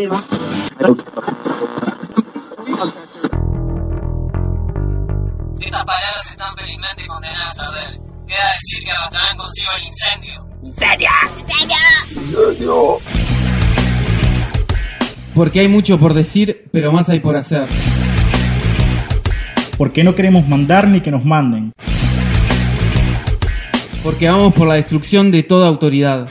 crema. Estas palabras están felizmente condenadas a arder. Queda decir que arrastrarán consigo el incendio. ¡Incendio! Porque hay mucho por decir, pero más hay por hacer. Porque no queremos mandar ni que nos manden. Porque vamos por la destrucción de toda autoridad.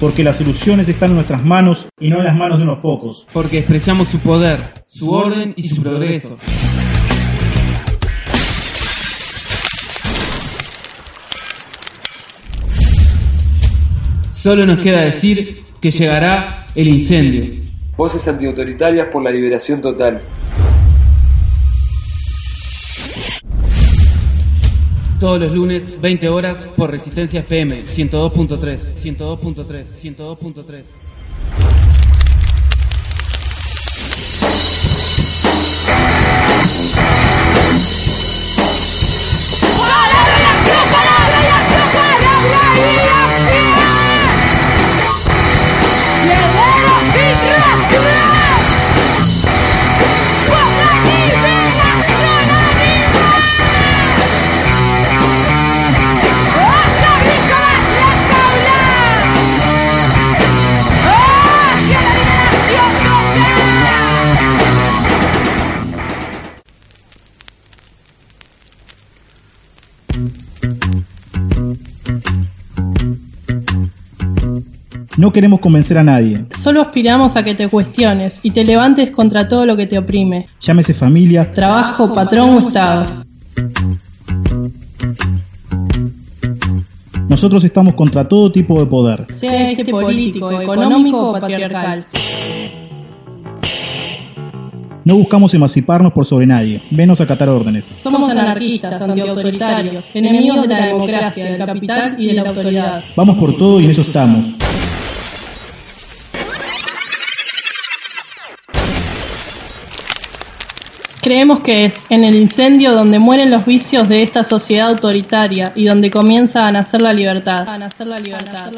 Porque las soluciones están en nuestras manos y no en las manos de unos pocos. Porque despreciamos su poder, su orden y su progreso. Solo nos queda decir que llegará el incendio. Voces antiautoritarias por la liberación total. Todos los lunes, 20 horas, por Resistencia FM 102.3, 102.3, 102.3. No queremos convencer a nadie. Solo aspiramos a que te cuestiones y te levantes contra todo lo que te oprime. Llámese familia, Trabajo, patrón o Estado. nosotros estamos contra todo tipo de poder. Sea este político, económico o patriarcal. No buscamos emanciparnos por sobre nadie, menos acatar órdenes. Somos anarquistas, antiautoritarios, enemigos de la democracia, del capital y de la autoridad. Vamos por todo y en eso estamos. Creemos que es en el incendio donde mueren los vicios de esta sociedad autoritaria y donde comienza a nacer la libertad. A nacer la libertad.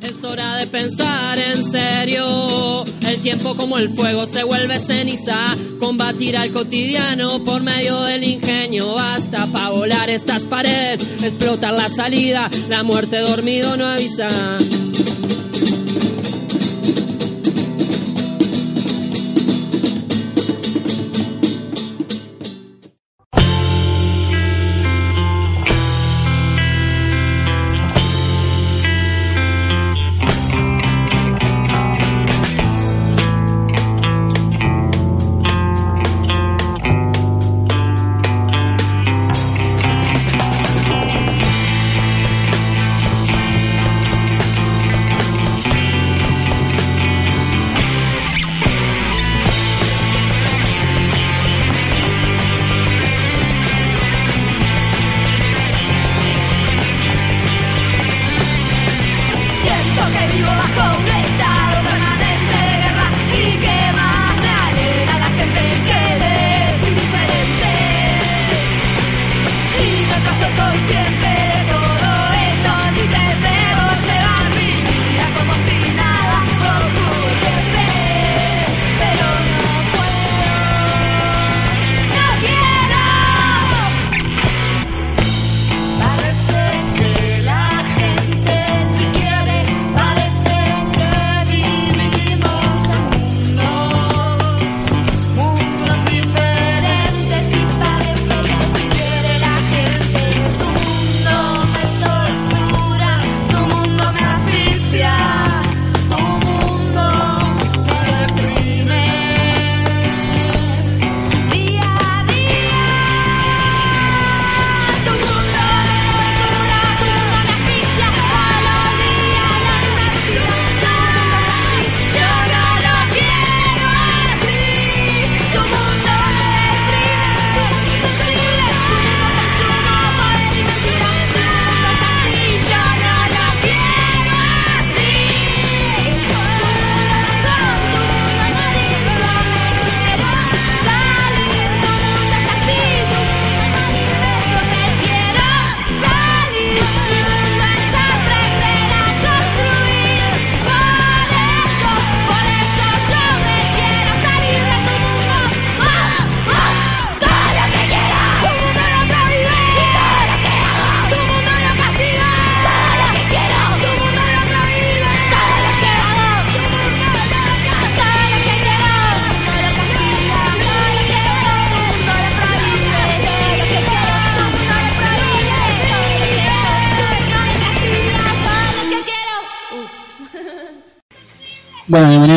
Es hora de pensar en serio. El tiempo como el fuego se vuelve ceniza. Combatir al cotidiano por medio del ingenio. Basta para volar estas paredes. Explotar la salida. La muerte dormido no avisa.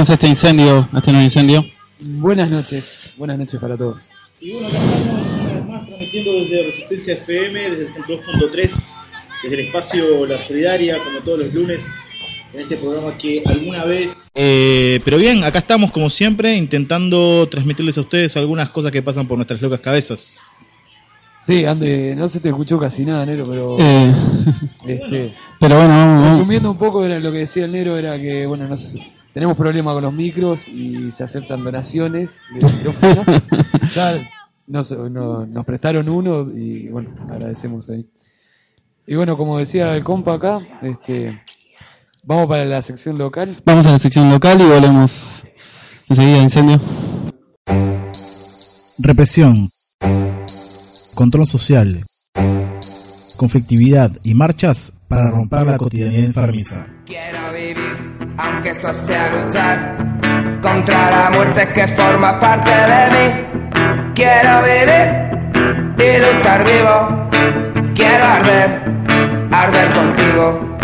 Este incendio, este nuevo incendio. Buenas noches, buenas noches para todos. Y bueno, acá estamos una vez más transmitiendo desde Resistencia FM, desde el 102.3, desde el espacio La Solidaria, como todos los lunes, en este programa que alguna vez... Eh, pero bien, acá estamos como siempre intentando transmitirles a ustedes algunas cosas que pasan por nuestras locas cabezas. Sí, Ande, no se te escuchó casi nada, Nero, pero Eh, este, pero bueno, vamos, vamos. resumiendo un poco era lo que decía el Nero era que bueno, nos, tenemos problemas con los micros y se aceptan donaciones de micrófonos. ya nos, no- nos prestaron uno y bueno, agradecemos ahí. Y bueno, como decía el compa acá, este, vamos para la sección local. Vamos a la sección local y volvemos enseguida a incendio. Represión, control social, conflictividad y marchas para romper la cotidianidad enfermiza. Aunque eso sea luchar contra la muerte que forma parte de mí. Quiero vivir y luchar vivo. Quiero arder, arder contigo.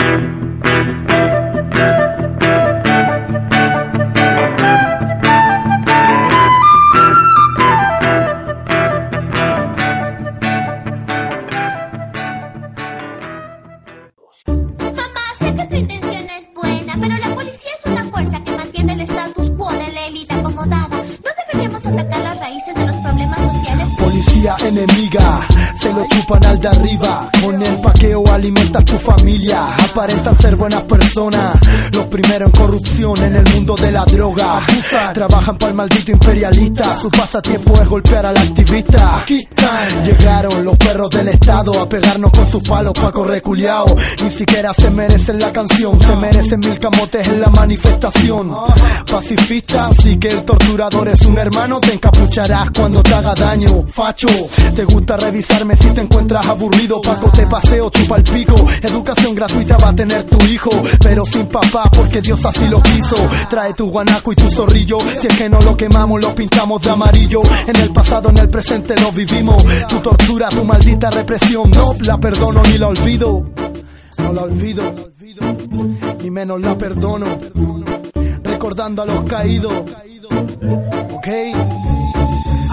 Chupan al de arriba. Con el paqueo alimentas tu familia. Aparentan ser buenas personas. Los primeros en corrupción en el mundo de la droga. Trabajan para el maldito imperialista. Su pasatiempo es golpear al activista. Aquí llegaron los perros del estado a pegarnos con sus palos pa' correr culiao. Ni siquiera se merecen la canción, se merecen mil camotes en la manifestación. Pacifista, así que el torturador es un hermano, te encapucharás cuando te haga daño. Facho, te gusta revisarme si te encuentras aburrido. Paco, te paseo, chupa el pico. Educación gratuita va a tener tu hijo, pero sin papá porque Dios así lo quiso. Trae tu guanaco y tu zorrillo. Si es que no lo quemamos, lo pintamos de amarillo. En el pasado, en el presente lo vivimos. Tu tortura, tu maldita represión, no la perdono ni la olvido. No la olvido, ni menos la perdono. Recordando a los caídos, ok.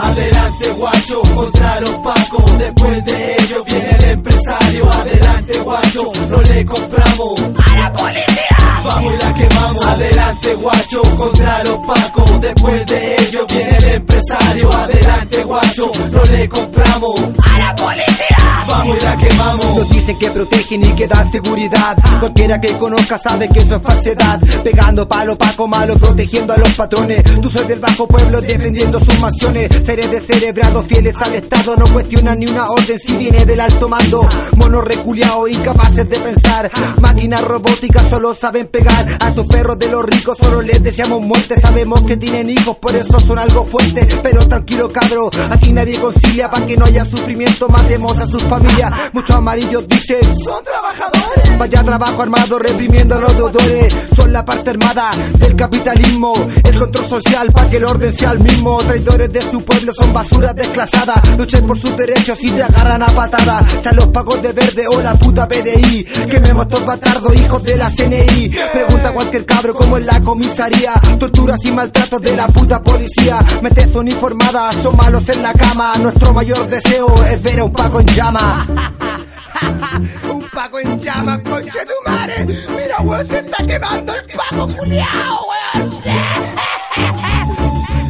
Adelante guacho contra los pacos Después de ello viene el empresario Adelante guacho, no le compramos ¡A la policía! Vamos y la quemamos Adelante guacho contra los pacos Después de ello viene el empresario Adelante guacho, no le compramos ¡A la policía! Vamos y la quemamos Nos dicen que protegen y que dan seguridad. Cualquiera que conozca sabe que eso es falsedad. Pegando palo, paco malo, protegiendo a los patrones. Tú soy del bajo pueblo defendiendo sus mansiones. Seres descerebrados, fieles al Estado, no cuestionan ni una orden si viene del alto mando. Monos reculeados, incapaces de pensar. Máquinas robóticas solo saben pegar. A tus perros de los ricos solo les deseamos muerte. Sabemos que tienen hijos, por eso son algo fuerte. Pero tranquilo, cabro, aquí nadie concilia para que no haya sufrimiento. Matemos a sus familias. Muchos amarillos dicen: Son trabajadores. Vaya trabajo armado reprimiendo a los deudores. Son la parte armada del capitalismo. El control social para que el orden sea el mismo. Traidores de su pueblo son basuras desclasadas. Luchen por sus derechos y te agarran a patada. Sean los pagos de verde o la puta PDI. Quememos estos batardos, hijos de la CNI. Pregunta a cualquier cabro como en la comisaría. Torturas y maltratos de la puta policía. Metes uniformadas, son malos en la cama. Nuestro mayor deseo es ver a un paco en llama. un paco en llama, conche tu madre. Mira, weón, se está quemando el paco, culiao, weón.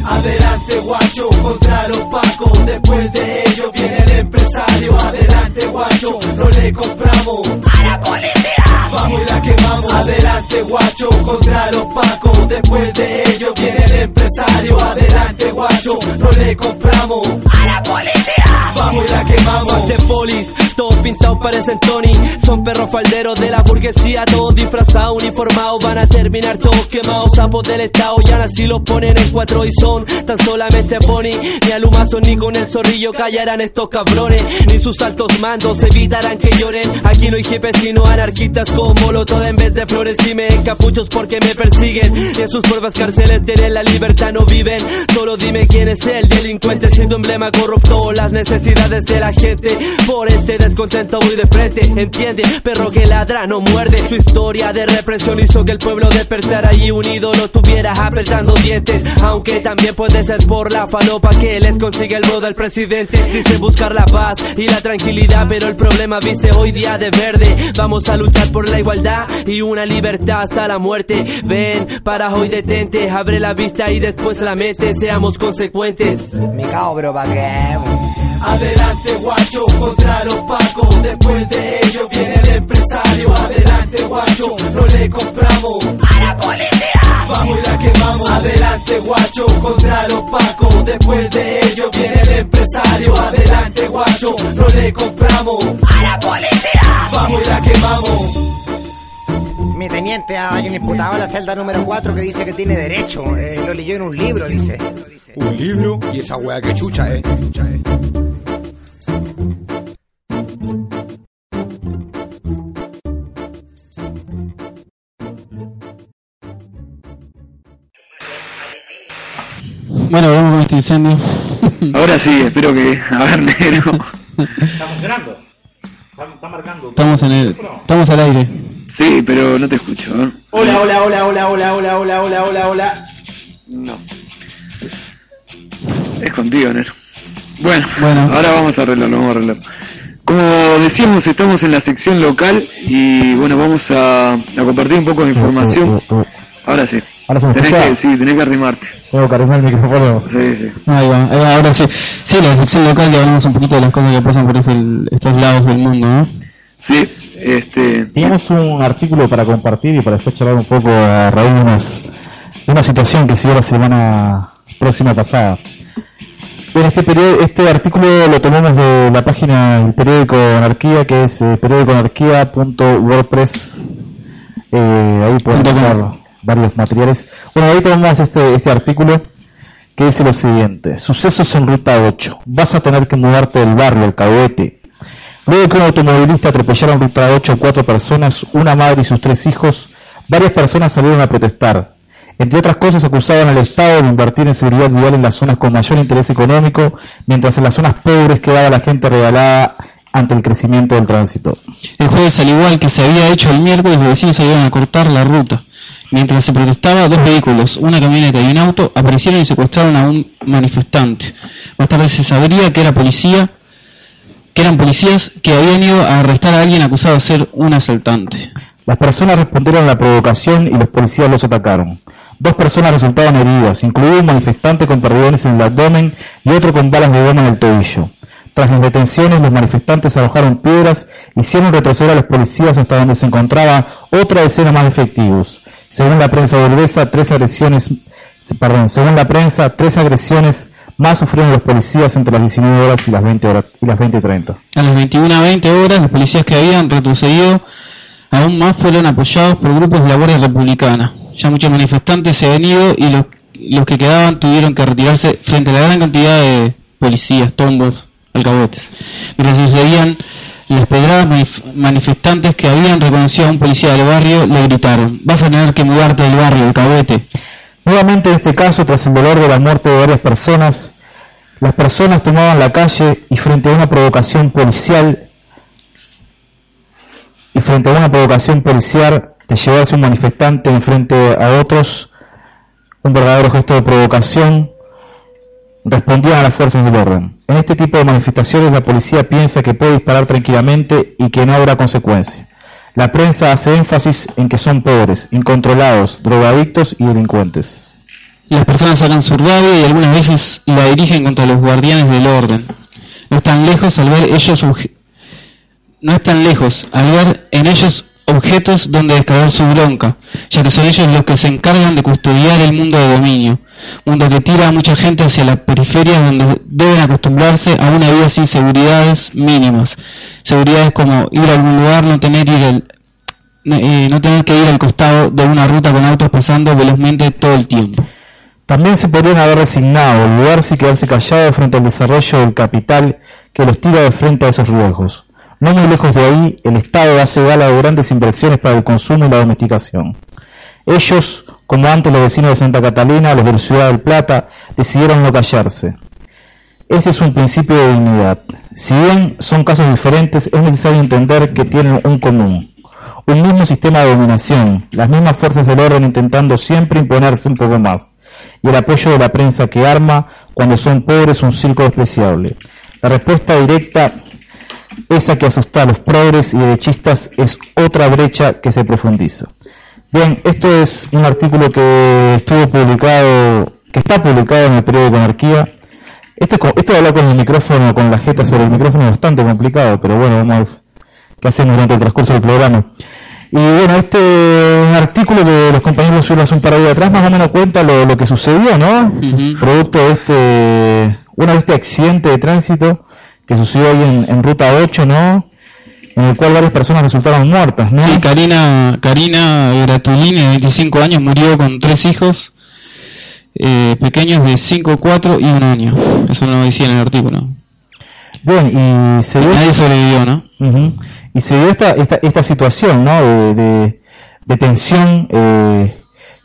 Adelante guacho contra los pacos Después de ello viene el empresario Adelante guacho, no le compramos ¡A la policía! Vamos y la quemamos Adelante guacho contra los pacos Después de ello viene el empresario Adelante guacho, no le compramos ¡A la policía! Vamos y la quemamos de polis, todos pintados parecen Tony. Son perros falderos de la burguesía, todos disfrazados, uniformados. Van a terminar todos quemados, sapos del estado. Ya así los ponen en cuatro y son tan solamente pony. Ni a Lumazo ni con el zorrillo callarán estos cabrones. Ni sus altos mandos evitarán que lloren. Aquí no hay jefes sino anarquistas con molotov en vez de flores. Y me encapuchos porque me persiguen. Y en sus pruebas cárceles tienen la libertad, no viven. Solo dime quién es el delincuente, si tu emblema corrupto las necesidades de la gente. Por este descontento muy de frente, entiende, perro que ladra no muerde. Su historia de represión hizo que el pueblo despertara y unido lo tuviera apretando dientes. Aunque también puede ser por la falopa que les consigue el voto del presidente. Dice buscar la paz y la tranquilidad, pero el problema viste hoy día de verde. Vamos a luchar por la igualdad y una libertad hasta la muerte. Ven, para hoy detente, abre la vista y después la mente, seamos consecuentes. Me cago, pero pa' qué. Adelante guacho contra los pacos Después de ello viene el empresario Adelante guacho, no le compramos ¡A la policía! Vamos y la quemamos Adelante guacho contra los pacos Después de ello viene el empresario Adelante guacho, no le compramos ¡A la policía! Vamos y la quemamos Mi teniente, hay un imputado en la celda número 4 que dice que tiene derecho. Eh, lo leyó en un libro, dice. ¿Un libro? Y esa weá que chucha, eh. Bueno, vamos con este incendio. Ahora sí, espero que. A ver, negro. Está funcionando. Está, está marcando. Estamos en el, estamos al aire. Sí, pero no te escucho. ¿eh? Hola, hola, hola, hola, hola, hola, hola, hola, hola, hola. No. Es contigo, negro. Bueno, Bueno. ahora vamos a arreglarlo, vamos a arreglarlo. Como decíamos, estamos en la sección local y bueno, vamos a, a compartir un poco de información. Ahora sí. Ahora se me Tenés que, sí, tenés que arrimarte. Tengo que arrimar el micrófono. Sí, sí. Ahí va, ahí va, ahora sí. Sí, la sección local que hablamos un poquito de las cosas que pasan por este- estos lados del mundo, ¿no? Sí, este. Teníamos un artículo para compartir y para después charlar un poco a raíz de, unas, de una situación que se dio la semana próxima pasada. Bien, este, perio- este artículo lo tomamos de la página del periódico Anarquía, que es eh, periódicoanarquía.wordpress. Eh, ahí pueden varios materiales. Bueno, ahí tomamos este, este artículo que dice lo siguiente. Sucesos en Ruta 8. Vas a tener que mudarte del barrio, el cahuete. Luego que un automovilista atropellara en Ruta 8 a cuatro personas, una madre y sus tres hijos, varias personas salieron a protestar. Entre otras cosas, acusaban al Estado de invertir en seguridad vial en las zonas con mayor interés económico, mientras en las zonas pobres quedaba la gente regalada ante el crecimiento del tránsito. El jueves, al igual que se había hecho el miércoles, los vecinos salieron a cortar la ruta. Mientras se protestaba, dos vehículos, una camioneta y un auto, aparecieron y secuestraron a un manifestante. Más tarde se sabría que eran policías que habían ido a arrestar a alguien acusado de ser un asaltante. Las personas respondieron a la provocación y los policías los atacaron. Dos personas resultaron heridas, incluido un manifestante con perdigones en el abdomen y otro con balas de goma en el tobillo. Tras las detenciones, los manifestantes arrojaron piedras, hicieron retroceder a los policías hasta donde se encontraba otra decena más de efectivos. Según la prensa burguesa, tres agresiones, perdón, según la prensa, tres agresiones más sufrieron los policías entre las 19 horas y las 20 horas y las 20:30. A las 21 a 20 horas, los policías que habían retrocedido aún más fueron apoyados por grupos de la Guardia Republicana. Ya muchos manifestantes se habían ido y los, los que quedaban tuvieron que retirarse frente a la gran cantidad de policías, tombos, alcahuetes. Mientras sucedían las pedradas manif- manifestantes que habían reconocido a un policía del barrio le gritaron, vas a tener que mudarte del barrio, alcahuete. Nuevamente en este caso, tras el dolor de la muerte de varias personas, las personas tomaban la calle y frente a una provocación policial y frente a una provocación policial de llevarse un manifestante enfrente a otros, un verdadero gesto de provocación, respondían a las fuerzas del orden. En este tipo de manifestaciones la policía piensa que puede disparar tranquilamente y que no habrá consecuencia. La prensa hace énfasis en que son pobres, incontrolados, drogadictos y delincuentes. Las personas sacan su y algunas veces la dirigen contra los guardianes del orden. No están lejos al ver ellos no están lejos al ver en ellos objetos donde descargar su bronca, ya que son ellos los que se encargan de custodiar el mundo de dominio, mundo que tira a mucha gente hacia la periferia donde deben acostumbrarse a una vida sin seguridades mínimas. Seguridades como ir a algún lugar, no tener ir eh, no tener que ir al costado de una ruta con autos pasando velozmente todo el tiempo. También se podrían haber resignado, olvidarse y quedarse callados frente al desarrollo del capital que los tira de frente a esos riesgos. No muy lejos de ahí, el Estado hace gala de grandes inversiones para el consumo y la domesticación. Ellos, como antes los vecinos de Santa Catalina, los de la Ciudad del Plata, decidieron no callarse. Ese es un principio de dignidad. Si bien son casos diferentes, es necesario entender que tienen un común. Un mismo sistema de dominación, las mismas fuerzas del orden intentando siempre imponerse un poco más, y el apoyo de la prensa que arma, cuando son pobres, un circo despreciable. La respuesta directa, esa que asusta a los progres y derechistas, es otra brecha que se profundiza. Bien, esto es un artículo que estuvo publicado, que está publicado en el periódico Anarquía. Esto, esto de hablar con el micrófono, con la jeta sobre el micrófono es bastante complicado, pero bueno, vamos a hacemos durante el transcurso del programa. Y bueno, este artículo que los compañeros subieron hace un par de días atrás más o menos cuenta lo, lo que sucedió, ¿no? Producto de este, bueno, de este accidente de tránsito que sucedió ahí en, en Ruta 8, ¿no? En el cual varias personas resultaron muertas, ¿no? Sí, Karina, Karina Gratulini, de 25 años, murió con tres hijos eh, pequeños de 5, 4 y 1 año. Eso no lo decía en el artículo. Bueno, y se dio... Nadie sobrevivió, ¿no? Y se dio esta, esta, esta situación, ¿no? De, de, de tensión eh,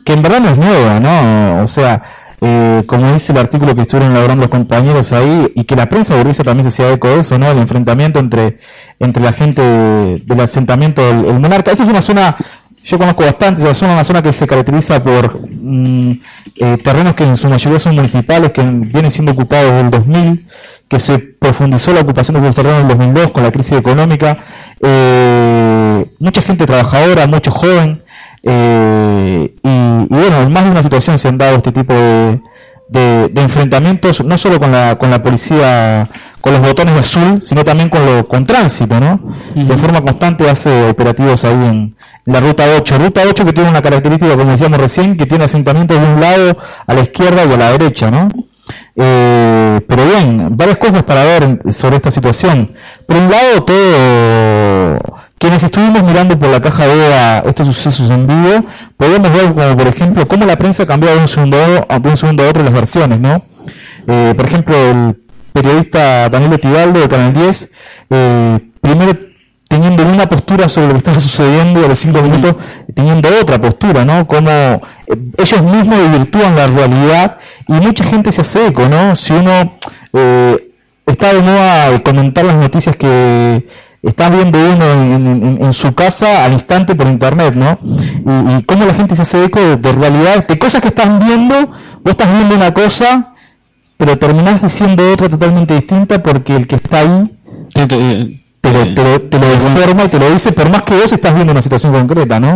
que en verdad no es nueva, ¿no? O sea, eh, como dice el artículo que estuvieron elaborando los compañeros ahí, y que la prensa burguesa también se hacía eco de eso, ¿no? El enfrentamiento entre, entre la gente de- del asentamiento del el monarca. Esa es una zona, yo conozco bastante, es una zona que se caracteriza por mm, eh, terrenos que en su mayoría son municipales, que vienen siendo ocupados desde el 2000, que se profundizó la ocupación de esos terrenos en el 2002 con la crisis económica. Eh, mucha gente trabajadora, mucho joven, eh, y, y bueno, en más de una situación se han dado este tipo de, de, de enfrentamientos, no solo con la, con la policía, con los botones de azul, sino también con, lo, con tránsito, ¿no? De forma constante hace operativos ahí en, la ruta 8. Ruta 8 que tiene una característica, como decíamos recién, que tiene asentamientos de un lado, a la izquierda y a la derecha, ¿no? Eh, pero bien, varias cosas para ver sobre esta situación. Por un lado, todo quienes estuvimos mirando por la caja de estos sucesos en vivo, podemos ver como por ejemplo cómo la prensa ha cambiado de un segundo a, de un segundo a otro las versiones, ¿no? Eh, por ejemplo, el periodista Danilo Tibaldo de Canal 10, eh, primero teniendo una postura sobre lo que estaba sucediendo y a los cinco minutos teniendo otra postura, ¿no? Como eh, ellos mismos desvirtúan la realidad y mucha gente se hace eco, ¿no? Si uno eh, está de moda de comentar las noticias que está viendo uno en, en- en su casa al instante por internet, ¿no? Y, y cómo la gente se hace eco de, de realidad, de cosas que están viendo, vos estás viendo una cosa, pero terminás diciendo otra totalmente distinta porque el que está ahí te lo, te lo- te lo deforma y te lo dice, por más que vos estás viendo una situación concreta, ¿no?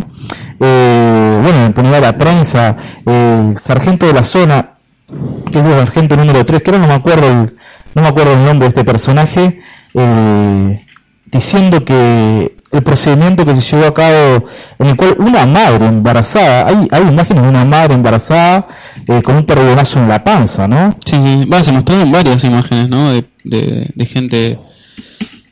Eh, bueno, en punidad la prensa, el sargento de la zona, que es el sargento número 3, que ahora no me acuerdo el, no me acuerdo el nombre de este personaje, eh, diciendo que el procedimiento que se llevó a cabo en el cual una madre embarazada, hay, hay imágenes de una madre embarazada eh, con un perdigonazo en la panza, ¿no? Sí, sí. Se mostraron varias imágenes, ¿no? De, de, de gente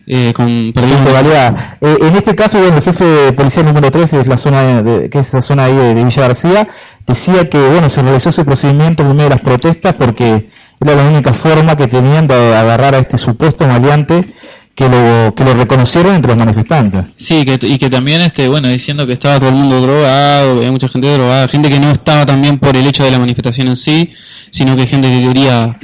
eh, con baleada. Eh, en este caso, bueno, el jefe de policía número 3, que es la zona de, que es la zona ahí de, de Villa García, decía que bueno se realizó ese procedimiento en medio de las protestas porque era la única forma que tenían de agarrar a este supuesto maleante que lo, que lo reconocieron entre los manifestantes. Sí, que, y que también, este, bueno, diciendo que estaba todo el mundo drogado, había mucha gente drogada, gente que no estaba también por el hecho de la manifestación en sí, sino que gente que quería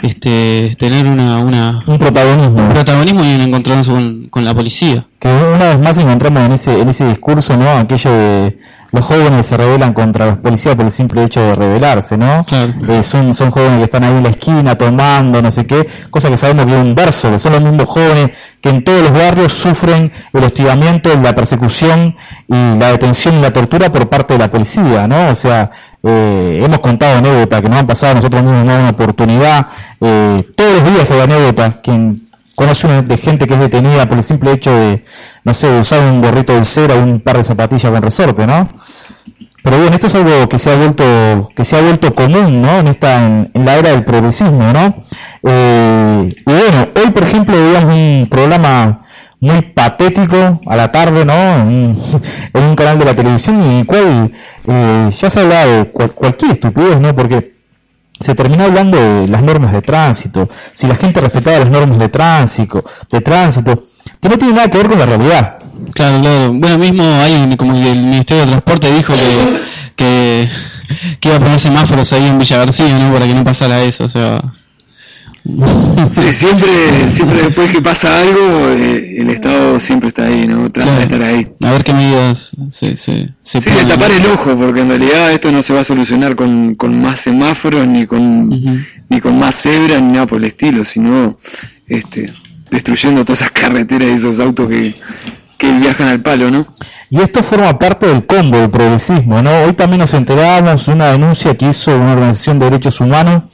este, tener una, una, un protagonismo. un protagonismo y un encontronazo con, con la policía. Que una vez más encontramos en ese, en ese discurso, ¿no? Aquello de los jóvenes se rebelan contra los policías por el simple hecho de rebelarse, ¿no? Eh, son, son jóvenes que están ahí en la esquina tomando, no sé qué, cosa que sabemos que es inverso, que son los mismos jóvenes que en todos los barrios sufren el hostigamiento, la persecución y la detención y la tortura por parte de la policía, ¿no? O sea, eh, hemos contado anécdotas que nos han pasado a nosotros mismos una oportunidad, eh, todos los días hay anécdotas, quien conoce de gente que es detenida por el simple hecho de, no sé, usar un gorrito de cera un par de zapatillas con resorte, ¿no? Pero bueno, esto es algo que se ha vuelto, que se ha vuelto común, ¿no? En esta, en, la era del progresismo, ¿no? Eh, y bueno, hoy por ejemplo veíamos un programa muy patético a la tarde, ¿no? En, un- en un canal de la televisión en el cual eh, ya se hablaba de cual- cualquier estupidez, ¿no? Porque se terminó hablando de las normas de tránsito, si la gente respetaba las normas de tránsito, de tránsito, que no tiene nada que ver con la realidad. Claro, claro. Bueno, mismo hay como el Ministerio de Transporte dijo que, que, que iba a poner semáforos ahí en Villa García, ¿no? Para que no pasara eso, o sea... Sí, siempre, siempre después que pasa algo, eh, el Estado siempre está ahí, ¿no? Trata de estar ahí. A ver qué medidas se, se, se Sí, de ponen, tapar el ojo, porque en realidad esto no se va a solucionar con, con más semáforos, ni con, ni con más cebras, ni nada por el estilo, sino este, destruyendo todas esas carreteras y esos autos que, que viajan al palo, ¿no? Y esto forma parte del combo del progresismo, ¿no? Hoy también nos enteramos de una denuncia que hizo una organización de derechos humanos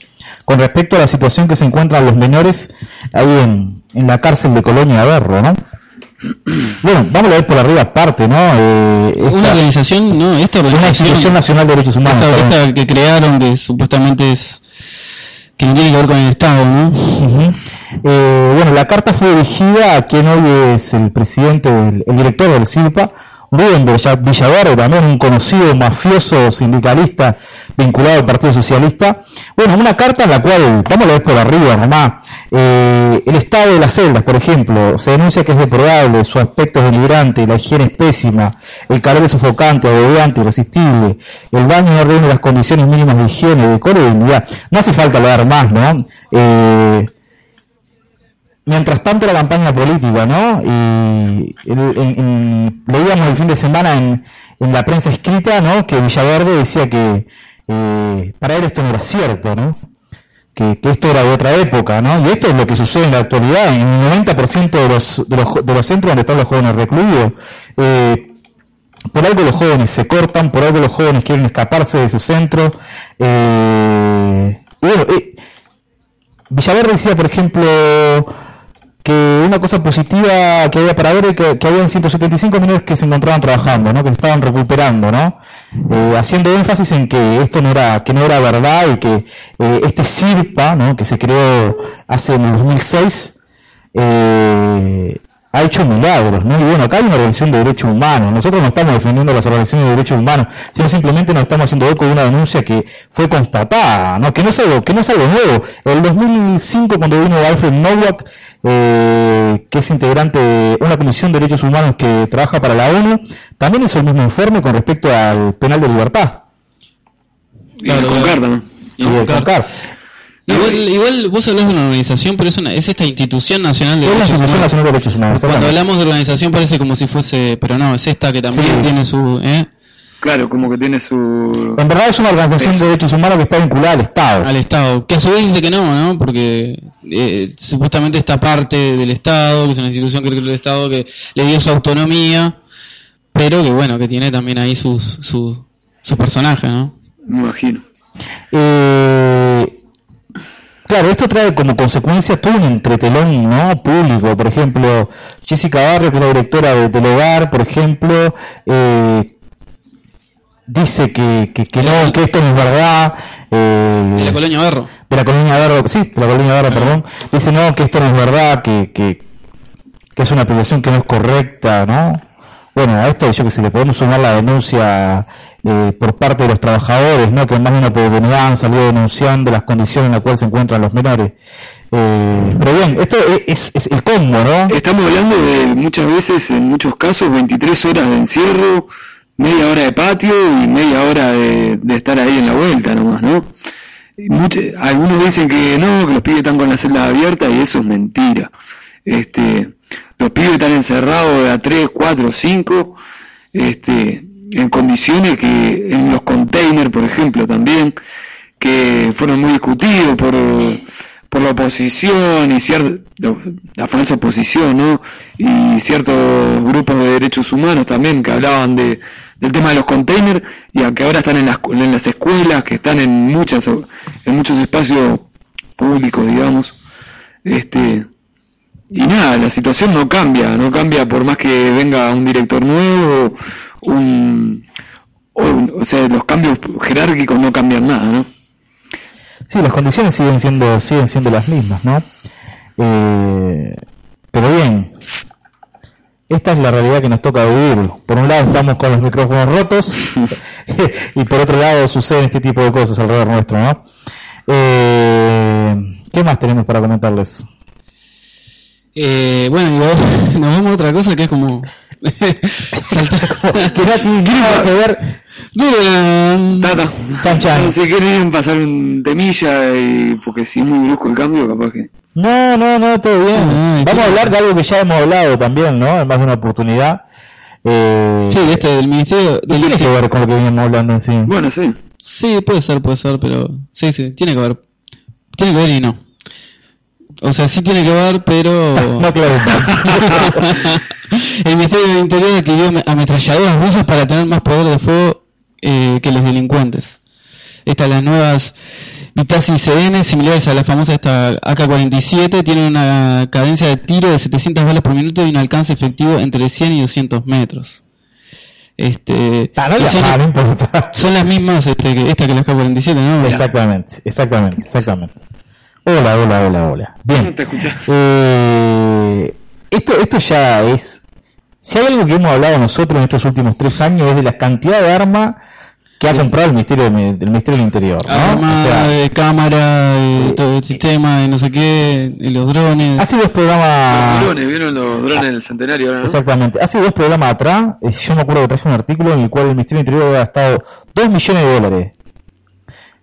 con respecto a la situación que se encuentran los menores ahí en, en la cárcel de Colonia Berro, ¿no? Bueno, vamos a ver por arriba aparte, ¿no? Eh, esta- Una organización, no, esta una organización, institución nacional de derechos humanos. esta, esta que crearon, que supuestamente es, que no tiene que ver con el Estado, ¿no? Eh, bueno, la carta fue dirigida a quien hoy es el presidente, del, el director del CIRPA, Villa- Villaverde, también un conocido mafioso sindicalista vinculado al Partido Socialista. Bueno, una carta en la cual, vamos a ver por arriba nomás, eh, el estado de las celdas, por ejemplo, se denuncia que es deplorable, su aspecto es deliberante, la higiene es pésima, el calor es sofocante, agobiante, irresistible, el baño no reúne las condiciones mínimas de higiene, decoro y dignidad. No hace falta hablar más, ¿no? Eh, mientras tanto la campaña política, ¿no? Y en- leíamos el fin de semana en, en la prensa escrita, ¿no? Que Villaverde decía que eh, para él esto no era cierto, ¿no? Que, esto era de otra época, ¿no? Y esto es lo que sucede en la actualidad. En el 90% de los, de, los, de los centros donde están los jóvenes recluidos, eh, por algo los jóvenes se cortan, por algo los jóvenes quieren escaparse de su centro. Eh, bueno, eh, Villaverde decía, por ejemplo, una cosa positiva que había para ver es que, que habían 175 menores que se encontraban trabajando, ¿no? que se estaban recuperando, ¿no? Eh, haciendo énfasis en que esto no era que no era verdad y que eh, este CIRPA, ¿no? que se creó hace en el 2006, eh, ha hecho milagros, ¿no? Y bueno, acá hay una organización de derechos humanos. Nosotros no estamos defendiendo las organizaciones de derechos humanos, sino simplemente nos estamos haciendo eco de una denuncia que fue constatada, ¿no? Que no es algo, que no es algo nuevo. En el 2005, cuando vino Alfred Nowak, eh, que es integrante de una comisión de derechos humanos que trabaja para la ONU, también hizo el mismo informe con respecto al penal de libertad. Claro, con carta, ¿no? Y el CONCAR. Igual, igual vos hablas de una organización, pero es, una, es esta institución nacional de Es la derechos Institución humanos. Nacional de Derechos Humanos. Cuando hablamos de organización parece como si fuese, pero no, es esta que también Sí. tiene su... ¿eh? Claro, como que tiene su... En verdad es una organización de derechos humanos que está vinculada al Estado. al Estado, que a su vez dice que no, ¿no? Porque eh, supuestamente esta parte del Estado, que es una institución que cree el Estado que le dio su autonomía, pero que bueno, que tiene también ahí sus, su, su personaje, ¿no? Me imagino. Eh, claro, esto trae como consecuencia todo un entretelón ¿no? público. Por ejemplo, Jessica Barrio, que es la directora de Telegar, por ejemplo, eh, dice que, que, que no, que esto no es verdad. eh, De la colonia Berro. de la colonia Barro, sí, de la colonia Barro, perdón, dice no, que esto no es verdad, que, que, que es una aplicación que no es correcta, ¿no? Bueno, a esto yo que sé, le podemos sumar la denuncia eh, por parte de los trabajadores, ¿no? Que en más de una oportunidad han salido denunciando las condiciones en las cuales se encuentran los menores. Eh, pero bien, esto es, es el combo, ¿no? Estamos hablando de muchas veces, en muchos casos, 23 horas de encierro, media hora de patio y media hora de, estar ahí en la vuelta nomás, ¿no? Mucho- algunos dicen que no, que los pibes están con la celda abierta y eso es mentira. Este, los pibes están encerrados de a 3, 4, 5, este, en condiciones que, en los containers, por ejemplo, también, que fueron muy discutidos por, por la oposición y cier- lo- la falsa oposición, ¿no? Y ciertos grupos de derechos humanos también que hablaban de, del tema de los containers y a que ahora están en las, en las escuelas, que están en muchas, en muchos espacios públicos, digamos. Este, y nada, la situación no cambia, no cambia por más que venga un director nuevo, un, o, o sea, los cambios jerárquicos no cambian nada, ¿no? Sí, las condiciones siguen siendo siguen siendo las mismas, ¿no? Eh, pero bien, esta es la realidad que nos toca vivir. Por un lado estamos con los micrófonos rotos y por otro lado suceden este tipo de cosas alrededor nuestro, ¿no? Eh, ¿Qué más tenemos para comentarles? Eh, bueno, y vos- nos vamos a otra cosa que es como... saltar- que no tiene nada que ver. Tata. No sé, quieren pasar un temilla y porque si es muy brusco el cambio, capaz que. No, no, no, todo bien. Ah, Vamos a hablar de algo que ya hemos hablado también, ¿no? En más de una oportunidad. Eh, Sí, este del ministerio. ¿qué Del tiene que ver con lo que veníamos hablando en sí? Bueno, sí. Sí, puede ser, puede ser, pero sí, sí, tiene que ver. Tiene que ver y no. O sea, sí tiene que ver, pero... No, claro. el Ministerio del Interior adquirió ame- ametralladoras rusas para tener más poder de fuego eh, que los delincuentes. Estas las nuevas Vitasi CN, similares a la famosa esta AK-47, tienen una cadencia de tiro de 700 balas por minuto y un alcance efectivo entre 100 y 200 metros. Este, Ah, son, son las mismas este, que esta que la AK-47, ¿no? Exactamente, exactamente, exactamente. Hola, hola, hola, hola. No Bien. te. Eh, esto, esto ya es. Si hay algo que hemos hablado nosotros en estos últimos tres años es de la cantidad de armas que ha comprado el Ministerio de- del Ministerio del Interior. ¿no? Arma, O sea, eh, cámara, eh, todo el sistema, y no sé qué, y los drones. hace dos Los programas. drones, ¿vieron los drones del centenario ahora, no? Exactamente. Hace dos programas atrás, eh, yo me acuerdo que traje un artículo en el cual el Ministerio del Interior había gastado 2 millones de dólares.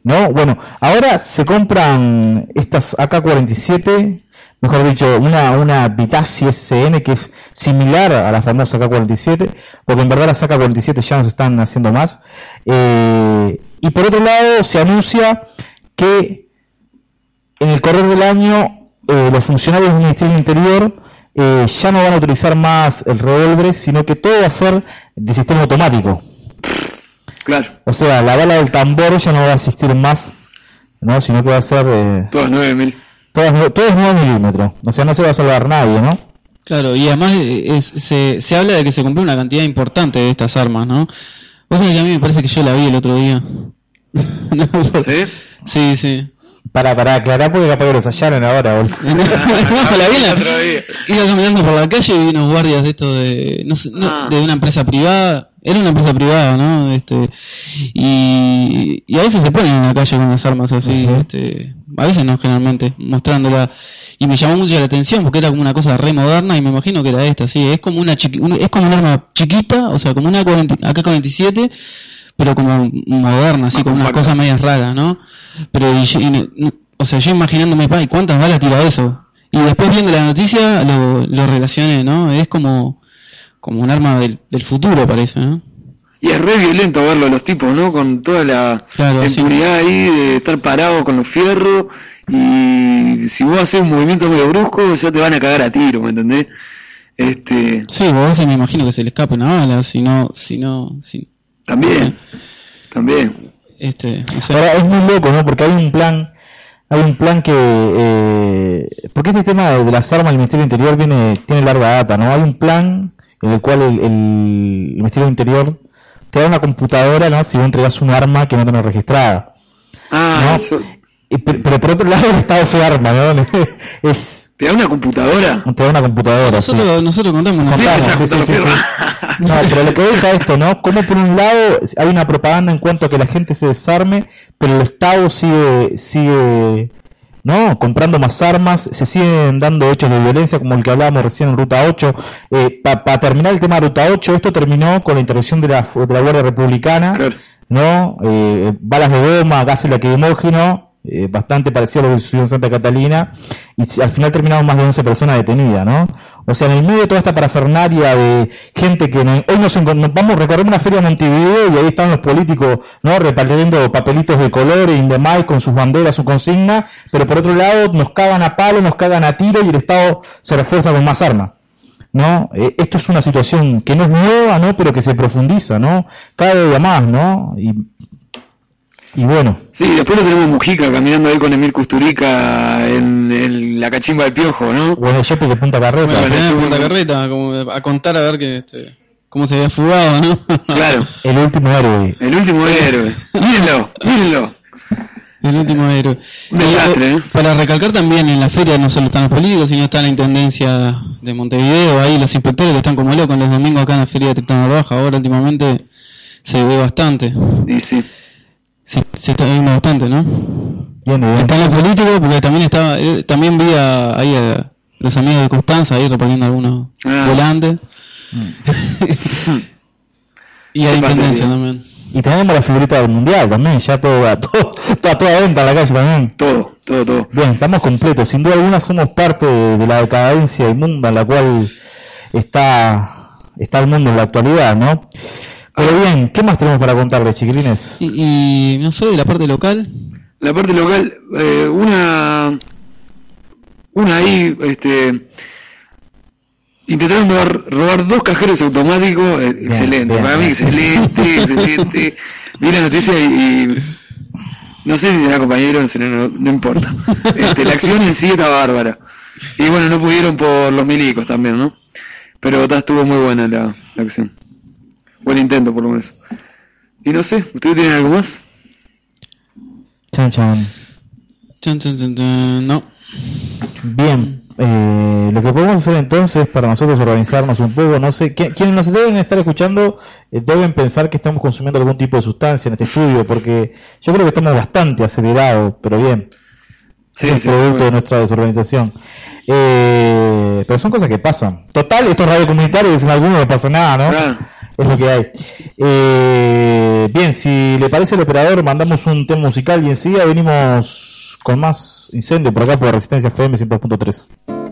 ¿No? Bueno, ahora se compran estas AK-47, mejor dicho, una, una Vitasi SN que es similar a la famosa AK-47, porque en verdad las AK-47 ya no se están haciendo más. Eh, y por otro lado, se anuncia que en el correr del año eh, los funcionarios del Ministerio del Interior eh, ya no van a utilizar más el revólver, sino que todo va a ser de sistema automático. Claro, O sea, la bala del tambor ya no va a existir más, ¿no? Sino que va a ser eh, todas 9000. todas es 9 milímetros. O sea, no se va a salvar nadie, ¿no? Claro, y además eh, es- se, se habla de que se compró una cantidad importante de estas armas, ¿no? Vos sabés que a mí me parece que yo la vi el otro día. ¿Sí? Sí, sí. Para, para aclarar, porque capaz que los hallaron ahora, boludo. No, la. Iba caminando por la calle y vi unos guardias de esto de, no sé, no, Ah. de una empresa privada. Era una empresa privada, ¿no? Este, y, y a veces se ponen en la calle con las armas así, este, a veces no, generalmente, mostrándola. Y me llamó mucho la atención porque era como una cosa re moderna y me imagino que era esta, sí, es como una chiqui- un- es como un arma chiquita, o sea, como una 40 AK-47, pero como moderna, así, con unas cosas medias raras, ¿no? Pero, y yo- o sea, yo imaginándome, pa, ¿y cuántas balas tira eso? Y después viendo la noticia lo, lo relacioné, ¿no? Es como, como un arma del, del futuro, parece, ¿no? Y es re violento verlo a los tipos, ¿no? Con toda la Claro, sí. impunidad ahí de estar parado con los fierros y si vos haces un movimiento medio brusco ya te van a cagar a tiro, ¿me entendés? Este, Sí, veces me imagino que se le escape una bala, si no, si no, si, también, también. este, o sea, Ahora, es muy loco, ¿no? Porque hay un plan, hay un plan que, eh, porque este tema de, las armas del Ministerio del Interior viene, tiene larga data, ¿no? Hay un plan en el cual el, el- el Ministerio del Interior te da una computadora, ¿no? Si vos entregas un arma que no tenés registrada. Ah, ¿no? eso- Y per- pero por otro lado el Estado se arma, ¿no? es, ¿te da una computadora? te da una computadora, sí. nosotros, nosotros contamos, ¿no? Contamos, sí, sí. No, pero lo que voy es a esto, ¿no? Como por un lado hay una propaganda en cuanto a que la gente se desarme, pero el Estado sigue, sigue, ¿no? Comprando más armas, se siguen dando hechos de violencia, como el que hablábamos recién en Ruta 8. Para terminar el tema de Ruta 8, esto terminó con la intervención de la, de la Guardia Republicana, Claro. ¿no? Eh, balas de goma, gases lacrimógeno, eh, bastante parecido a lo que sucedió en Santa Catalina, y al final terminaron más de 11 personas detenidas, ¿no? O sea, en el medio de toda esta parafernaria de gente que hoy nos, encon- nos vamos a recorrer una feria en Montevideo y ahí están los políticos, ¿no? Repartiendo papelitos de colores, Indemay con sus banderas, su consigna, pero por otro lado nos cagan a palo, nos cagan a tiro y el Estado se refuerza con más armas. ¿no? Eh, esto es una situación que no es nueva, ¿no? Pero que se profundiza, ¿no? Cada día más, ¿no? Y, y bueno, Sí, después lo tenemos Mujica caminando ahí con Emir Kusturica en, en la cachimba del piojo, ¿no? bueno, yo porque Punta Carreta. Bueno, Punta. Carreta, como a contar a ver que, este, cómo se había fugado, ¿no? Claro, El último héroe. el último héroe. Mírenlo, mírenlo. El último héroe. Un desastre, eh, ¿eh? Para recalcar también, en la feria no solo están los políticos, sino está la Intendencia de Montevideo, ahí los inspectores que están como locos los domingos acá en la feria de Tectona Baja, ahora últimamente se ve bastante. Y sí. Se, se está viendo bastante, ¿no? Bien, bien. Están los políticos, porque también estaba, eh, también vi a, ahí a los amigos de Constanza ahí repartiendo algunos Ah. volantes. y a la Intendencia también. Y tenemos la figurita del mundial también, ya todo, a, todo, a toda venta en la calle también. Todo, todo, todo. Bien, estamos completos. Sin duda alguna somos parte de, de la decadencia inmunda en la cual está, está el mundo en la actualidad, ¿no? Pero bien, ¿qué más tenemos para contarles, chiquilines? Y, y no sé, de la parte local. La parte local, eh, una, una ahí, este, intentaron robar, robar dos cajeros automáticos, eh, excelente, bien, para mí excelente, excelente. Vi la noticia y, y no sé si será compañero, no, sé, no, no importa. Este, la acción en sí está bárbara. Y bueno, no pudieron por los milicos también, ¿no? Pero ta, estuvo muy buena la, la acción. Buen intento por lo menos. Y no sé, ¿ustedes tienen algo más? Chan, chan. Chan, chan, chan, chan, no. Bien, eh, lo que podemos hacer entonces para nosotros organizarnos un poco, no sé, qui- quienes nos deben estar escuchando eh, deben pensar que estamos consumiendo algún tipo de sustancia en este estudio, porque yo creo que estamos bastante acelerados, pero bien, Sí, es sí, producto bueno. de nuestra desorganización. Eh, pero son cosas que pasan. Total, esto es radio comunitario, dicen algunos no pasa nada, ¿no? Claro. Es lo que hay. Eh, bien, si le parece al operador, mandamos un tema musical y enseguida venimos con más incendio por acá por Resistencia FM 100.3.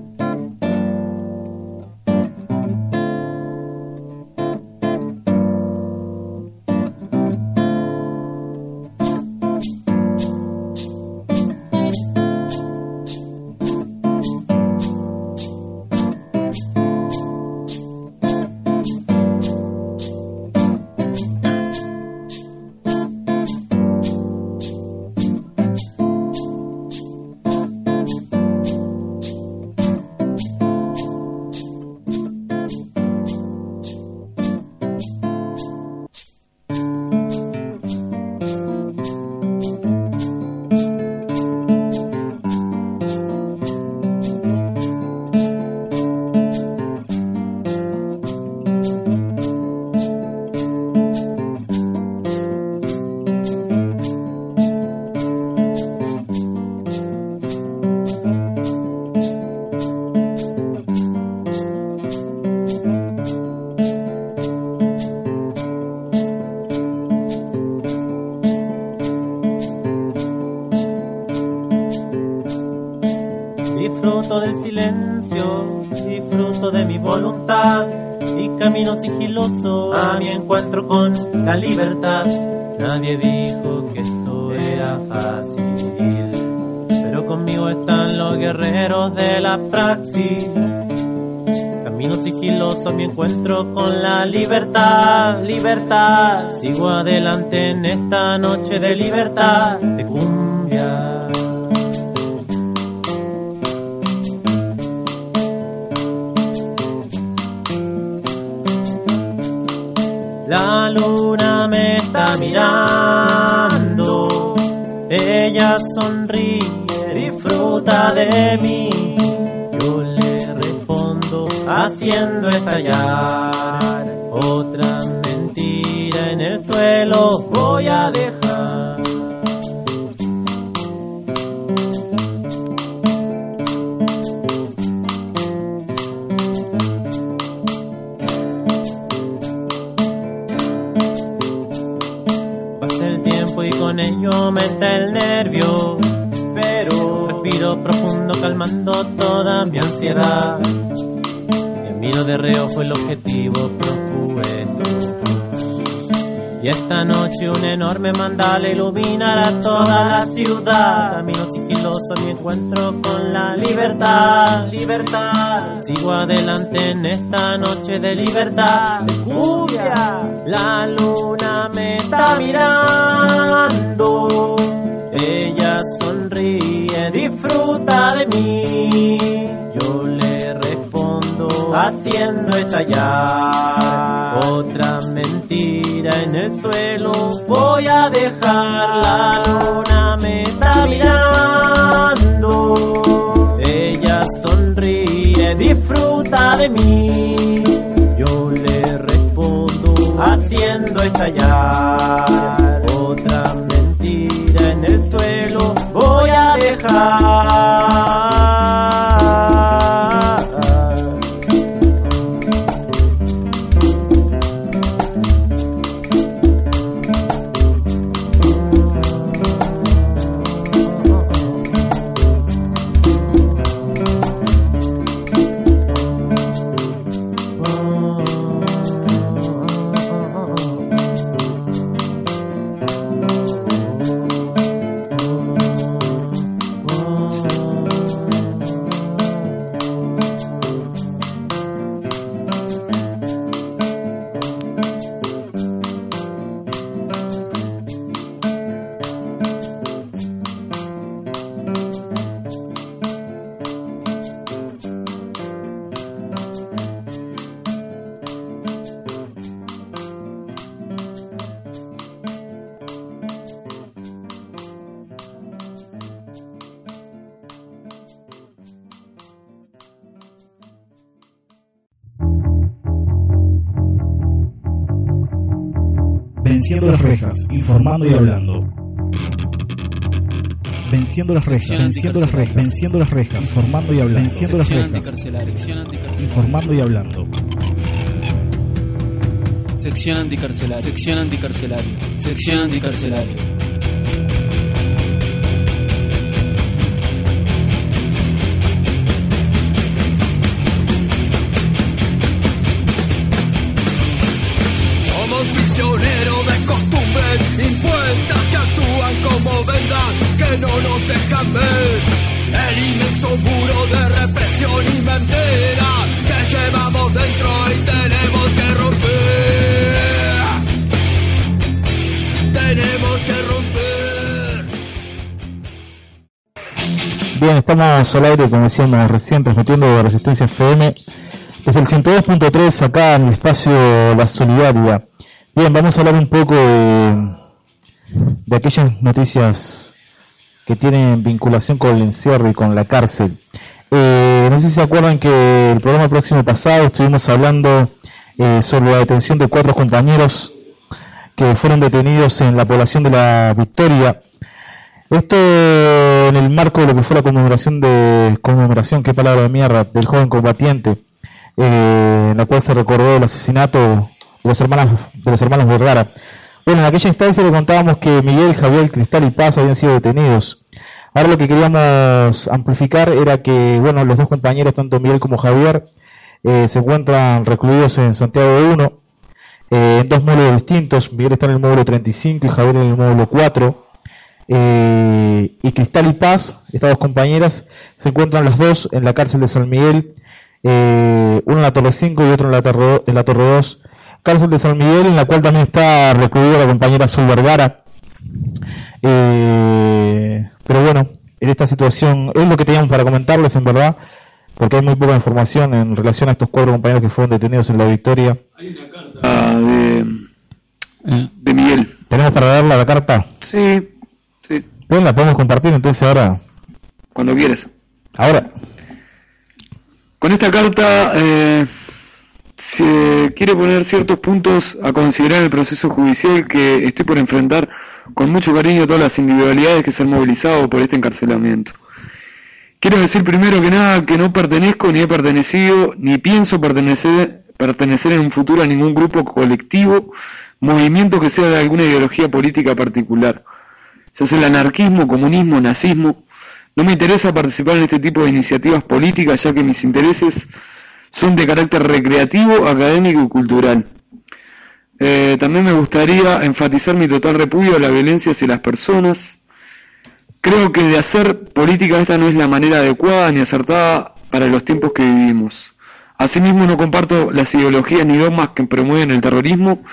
libertad, libertad. Sigo adelante en esta noche de libertad, otra mentira en el suelo. Voy a dejar. Pasa el tiempo y con ello aumenta el nervio. Pero respiro profundo calmando toda mi ansiedad. Y miro de reojo el objetivo noche un enorme mandala iluminará toda la ciudad. Camino sigiloso mi encuentro con la libertad, libertad. Sigo adelante en esta noche de libertad, de cumbia. La luna me está mirando, ella sonríe, disfruta de mí. Yo le respondo haciendo estallar otra mentira en el suelo. Voy a dejar la luna me está mirando. Ella sonríe, disfruta de mí. Yo le respondo haciendo estallar otra mentira en el suelo. Voy a dejar. Venciendo las rejas, venciendo las rejas, venciendo las rejas, informando y hablando. Venciendo las rejas, informando y hablando. Sección anticarcelaria. Sección anticarcelaria. Sección anticarcelaria. Estamos al aire, como decíamos recién, transmitiendo Resistencia FM desde el 102.3 acá en el espacio La Solidaria. Bien, vamos a hablar un poco de, de aquellas noticias que tienen vinculación con el encierro y con la cárcel. Eh, no sé si se acuerdan que el programa próximo pasado estuvimos hablando eh, sobre la detención de cuatro compañeros que fueron detenidos en la población de la Victoria. Esto en el marco de lo que fue la conmemoración de conmemoración, qué palabra de mierda, del joven combatiente, eh, en la cual se recordó el asesinato de los hermanos de los hermanos Vergara. Bueno, en aquella instancia le contábamos que Miguel, Javier, Cristal y Paz habían sido detenidos. Ahora lo que queríamos amplificar era que, bueno, los dos compañeros, tanto Miguel como Javier, eh, se encuentran recluidos en Santiago de Uno, eh, en dos módulos distintos. Miguel está en el módulo 35 y Javier en el módulo 4. Eh, y Cristal y Paz, estas dos compañeras, se encuentran las dos en la cárcel de San Miguel, eh, uno en la Torre 5 y otro en la Torre, en la Torre 2. Cárcel de San Miguel, en la cual también está recluida la compañera Sol Vergara. Eh, pero bueno, en esta situación es lo que teníamos para comentarles, en verdad, porque hay muy poca información en relación a estos cuatro compañeros que fueron detenidos en la Victoria. Ah, de, de Miguel. ¿Tenemos para darle la carta? Sí. Bueno, la podemos compartir entonces ahora. Cuando quieras. Ahora. Con esta carta eh, se quiere poner ciertos puntos a considerar en el proceso judicial que estoy por enfrentar con mucho cariño todas las individualidades que se han movilizado por este encarcelamiento. Quiero decir primero que nada que no pertenezco ni he pertenecido ni pienso pertenecer, pertenecer en un futuro a ningún grupo colectivo, movimiento que sea de alguna ideología política particular. Ya sea el anarquismo, comunismo, nazismo, no me interesa participar en este tipo de iniciativas políticas ya que mis intereses son de carácter recreativo, académico y cultural. Eh, también me gustaría enfatizar mi total repudio a la violencia hacia las personas. Creo que de hacer política esta no es la manera adecuada ni acertada para los tiempos que vivimos. Asimismo no comparto las ideologías ni dogmas que promueven el terrorismo,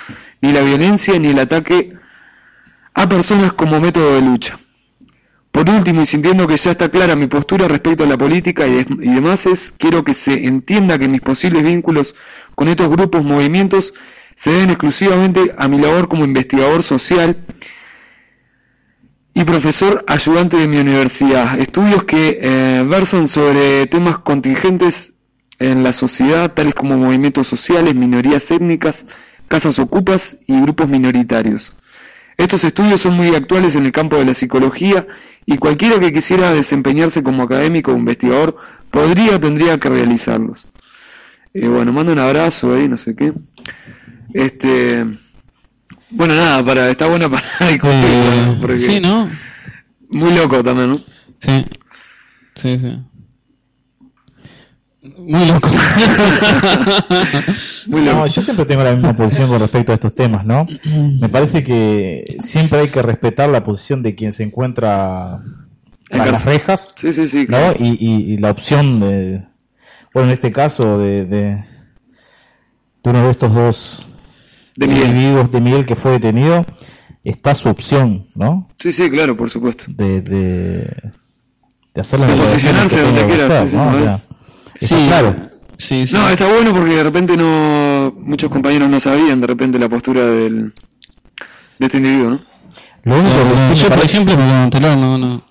ni la violencia, ni el ataque a personas como método de lucha. Por último, y sintiendo que ya está clara mi postura respecto a la política y, demás, es, quiero que se entienda que mis posibles vínculos con estos grupos, movimientos, se deben exclusivamente a mi labor como investigador social y profesor ayudante de mi universidad. Estudios que eh, versan sobre temas contingentes en la sociedad, tales como movimientos sociales, minorías étnicas, casas ocupas y grupos minoritarios. Estos estudios son muy actuales en el campo de la psicología y cualquiera que quisiera desempeñarse como académico o investigador podría tendría que realizarlos. Eh, bueno, mando un abrazo ahí, no sé qué. Este, bueno, nada, para está buena para discutir, Eh, sí, ¿no? Muy loco también, ¿no? Sí. Sí, sí. Muy loco. No, yo siempre tengo la misma posición con respecto a estos temas, ¿no? Me parece que siempre hay que respetar la posición de quien se encuentra En las rejas, Sí, sí, sí. ¿no? Y, y- y la opción de, bueno, en este caso de, de, de uno de estos dos De Miguel. individuos de Miguel que fue detenido, está su opción, ¿no? Sí, sí, claro, por supuesto. De, de, de hacer la posicionarse donde quiera, hacer, sí, sí, ¿no? O claro. sea, está claro. Sí, sí. No, está bueno porque de repente no muchos compañeros no sabían de repente la postura del de este individuo, ¿no? Lo único No, que no, sí yo, por ejemplo, me no, no.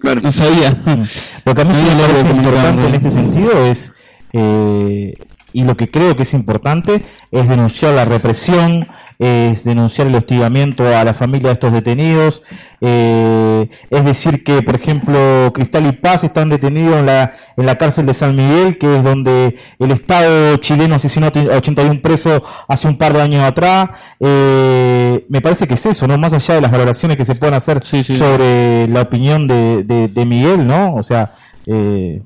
Claro. No sabía. Lo que a mí No sí me parece importante en este sentido es, eh, y lo que creo que es importante, es denunciar la represión, es denunciar el hostigamiento a la familia de estos detenidos, eh, es decir que, por ejemplo, Cristal y Paz están detenidos en la, en la cárcel de San Miguel, que es donde el Estado chileno asesinó a 81 presos hace un par de años atrás. Eh, me parece que es eso, ¿no? Más allá de las valoraciones que se puedan hacer sobre la opinión de, de, de Miguel, ¿no? O sea, eh,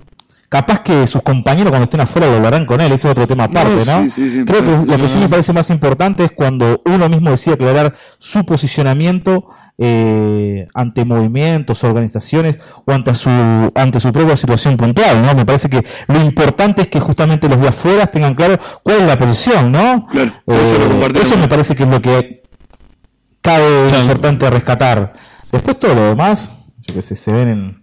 capaz que sus compañeros cuando estén afuera lo hablarán con él, ese es otro tema aparte, ¿no? sí, sí, sí, Creo que lo que sí me parece más importante es cuando uno mismo decide aclarar su posicionamiento eh, ante movimientos, organizaciones o ante su ante su propia situación puntual, ¿no? Me parece que lo importante es que justamente los de afuera tengan claro cuál es la posición, ¿no? Claro, Eh, eso lo eso me parece que es lo que cabe importante rescatar. Después todo lo demás, yo que sé, se ven en,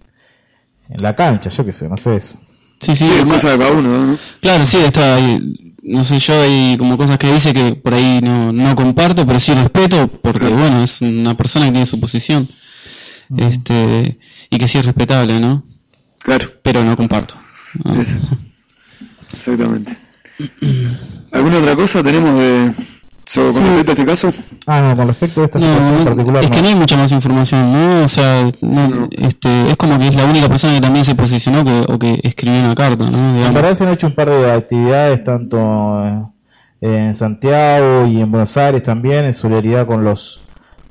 en la cancha, yo que sé, no sé. Es, Sí, sí, es ma- cosa de cada uno, ¿no? Claro, sí, está ahí, no sé yo, hay como cosas que dice que por ahí no, no comparto, pero sí respeto, porque bueno, es una persona que tiene su posición, este, y que sí es respetable, ¿no? Claro. Pero no comparto. ¿no? Eso. Exactamente. ¿Alguna otra cosa tenemos de sobre con Sí. respecto a este caso? Ah, no, con respecto a esta No, situación no, en particular. es que no. hay mucha más información, ¿no? O sea, no, este, es como que es la única persona que también se posicionó que, o que escribió una carta, ¿no? En verdad se han hecho un par de actividades tanto eh, en Santiago y en Buenos Aires también en solidaridad con los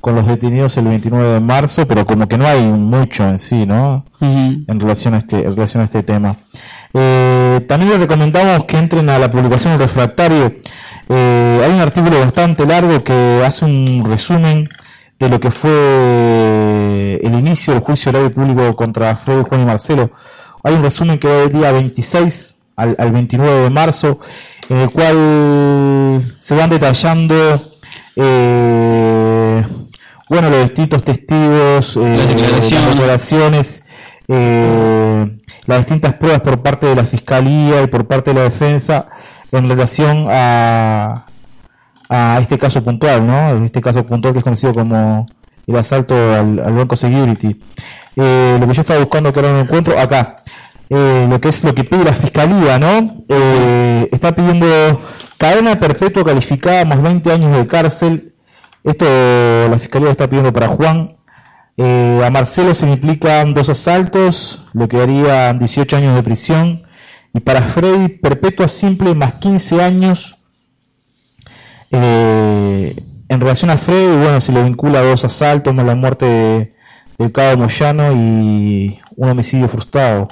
con los detenidos el 29 de marzo, pero como que no hay mucho en sí, ¿no? Ujú. En relación a este en relación a este tema. Eh, también les recomendamos que entren a la publicación Refractario. Eh, hay un artículo bastante largo que hace un resumen de lo que fue el inicio del juicio y público contra Freud, Juan y Marcelo. Hay un resumen que va del día 26 al, al 29 de marzo, en el cual se van detallando eh, bueno los distintos testigos, eh, las declaraciones, eh, las distintas pruebas por parte de la fiscalía y por parte de la defensa en relación a, a este caso puntual, ¿no? Este caso puntual que es conocido como el asalto al, al Banco Security. Eh, lo que yo estaba buscando que ahora no encuentro, acá. Eh, lo que es lo que pide la fiscalía, ¿no? Eh, está pidiendo cadena perpetua calificada más 20 años de cárcel. Esto la fiscalía está pidiendo para Juan. Eh, a Marcelo se le implican dos asaltos, lo que darían 18 años de prisión. Y para Freddy, perpetua simple más 15 años. Eh, en relación a Freddy, bueno, se le vincula a dos asaltos más la muerte de, del cabo Moyano y un homicidio frustrado.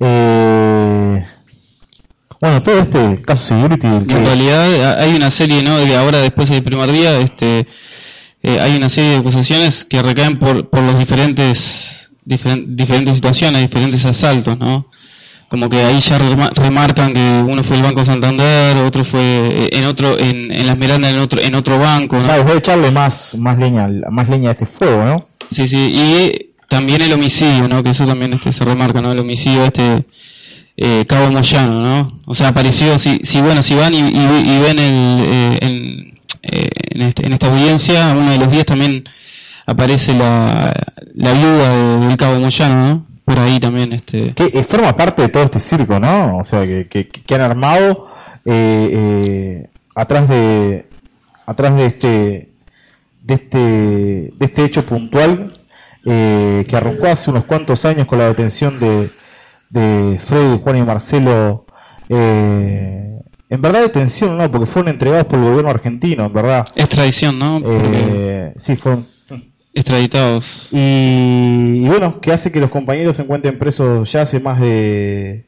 Eh, bueno, todo este caso Security. que- En realidad hay una serie, ¿no? De ahora después del primer día, este, eh, hay una serie de acusaciones que recaen por, por los diferentes, diferen- diferentes situaciones, diferentes asaltos, ¿no? Como que ahí ya rema- remarcan que uno fue el Banco Santander, otro fue eh, en otro, en, en la Esmeralda en otro, en otro banco, ¿no? Claro, echarle más, más leña, más leña a este fuego, ¿no? Sí, sí, y también el homicidio, ¿no? Que eso también este, se remarca, ¿no? El homicidio este eh, Cabo Moyano, ¿no? O sea, apareció, si, si bueno, si van y, y- y ven el, eh, en, eh, en, este- en esta audiencia, uno de los días también aparece la, la viuda de- del Cabo Moyano, ¿no? Por ahí también, este... que eh, forma parte de todo este circo, ¿no? O sea, que, que, que han armado eh, eh, atrás de atrás de este de este de este hecho puntual eh, que arrancó hace unos cuantos años con la detención de de Freddy, Juan y Marcelo. eh, en verdad detención, no, porque fueron entregados por el gobierno argentino, en verdad. Extradición, ¿no? Eh, sí, fueron extraditados. Y, y bueno, que hace que los compañeros se encuentren presos ya hace más de.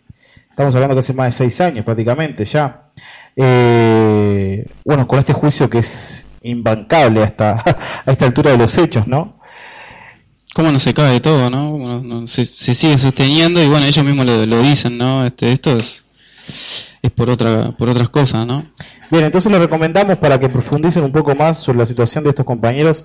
Estamos hablando que hace más de seis años prácticamente ya. Eh, bueno, con este juicio que es imbancable hasta a esta altura de los hechos, ¿no? cómo no se cae todo, no- se, se sigue sosteniendo y bueno, ellos mismos lo, lo dicen, ¿no? Este, esto es, es por otra, por otras cosas, ¿no? Bien, entonces les recomendamos para que profundicen un poco más sobre la situación de estos compañeros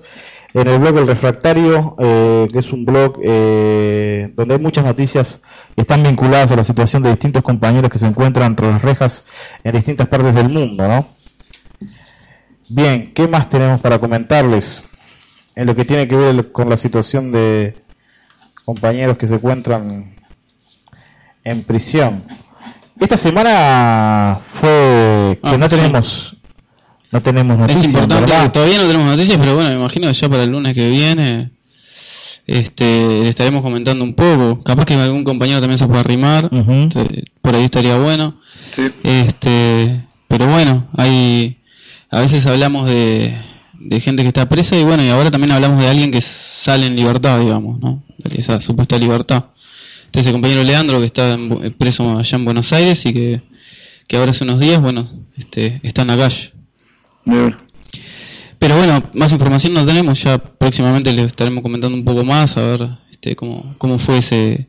en el blog El Refractario, eh, que es un blog eh, donde hay muchas noticias que están vinculadas a la situación de distintos compañeros que se encuentran entre las rejas en distintas partes del mundo, ¿no? Bien, ¿qué más tenemos para comentarles en lo que tiene que ver con la situación de compañeros que se encuentran en prisión? Esta semana fue que Ah, no sí. tenemos no tenemos noticias. es importante, ¿verdad? todavía no tenemos noticias, pero bueno, me imagino que ya para el lunes que viene este, le estaremos comentando un poco. Capaz que algún compañero también se pueda arrimar, este, por ahí estaría bueno. Este, pero bueno, hay, a veces hablamos de, de gente que está presa y bueno, y ahora también hablamos de alguien que sale en libertad, digamos, ¿no? Esa supuesta libertad. Este es el compañero Leandro que está en Bu- preso allá en Buenos Aires y que, que ahora hace unos días, bueno, este, está en la calle. Pero bueno, más información no tenemos, ya próximamente le estaremos comentando un poco más, a ver este, cómo, cómo fue ese,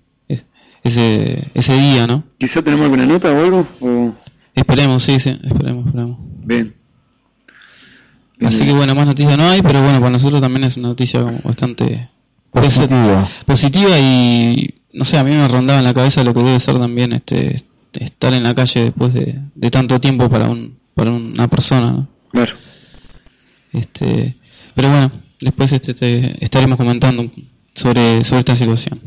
ese, ese día, ¿no? Quizá tenemos alguna nota o algo. O... Esperemos, sí, sí, esperemos, esperemos. Bien. Así que bueno, más noticias no hay, pero bueno, para nosotros también es una noticia bastante Positiva. positiva y no sé, a mí me rondaba en la cabeza lo que debe ser también este estar en la calle después de, de tanto tiempo para un para una persona, ¿no? Claro. Este, pero bueno, después este te estaremos comentando sobre sobre esta situación.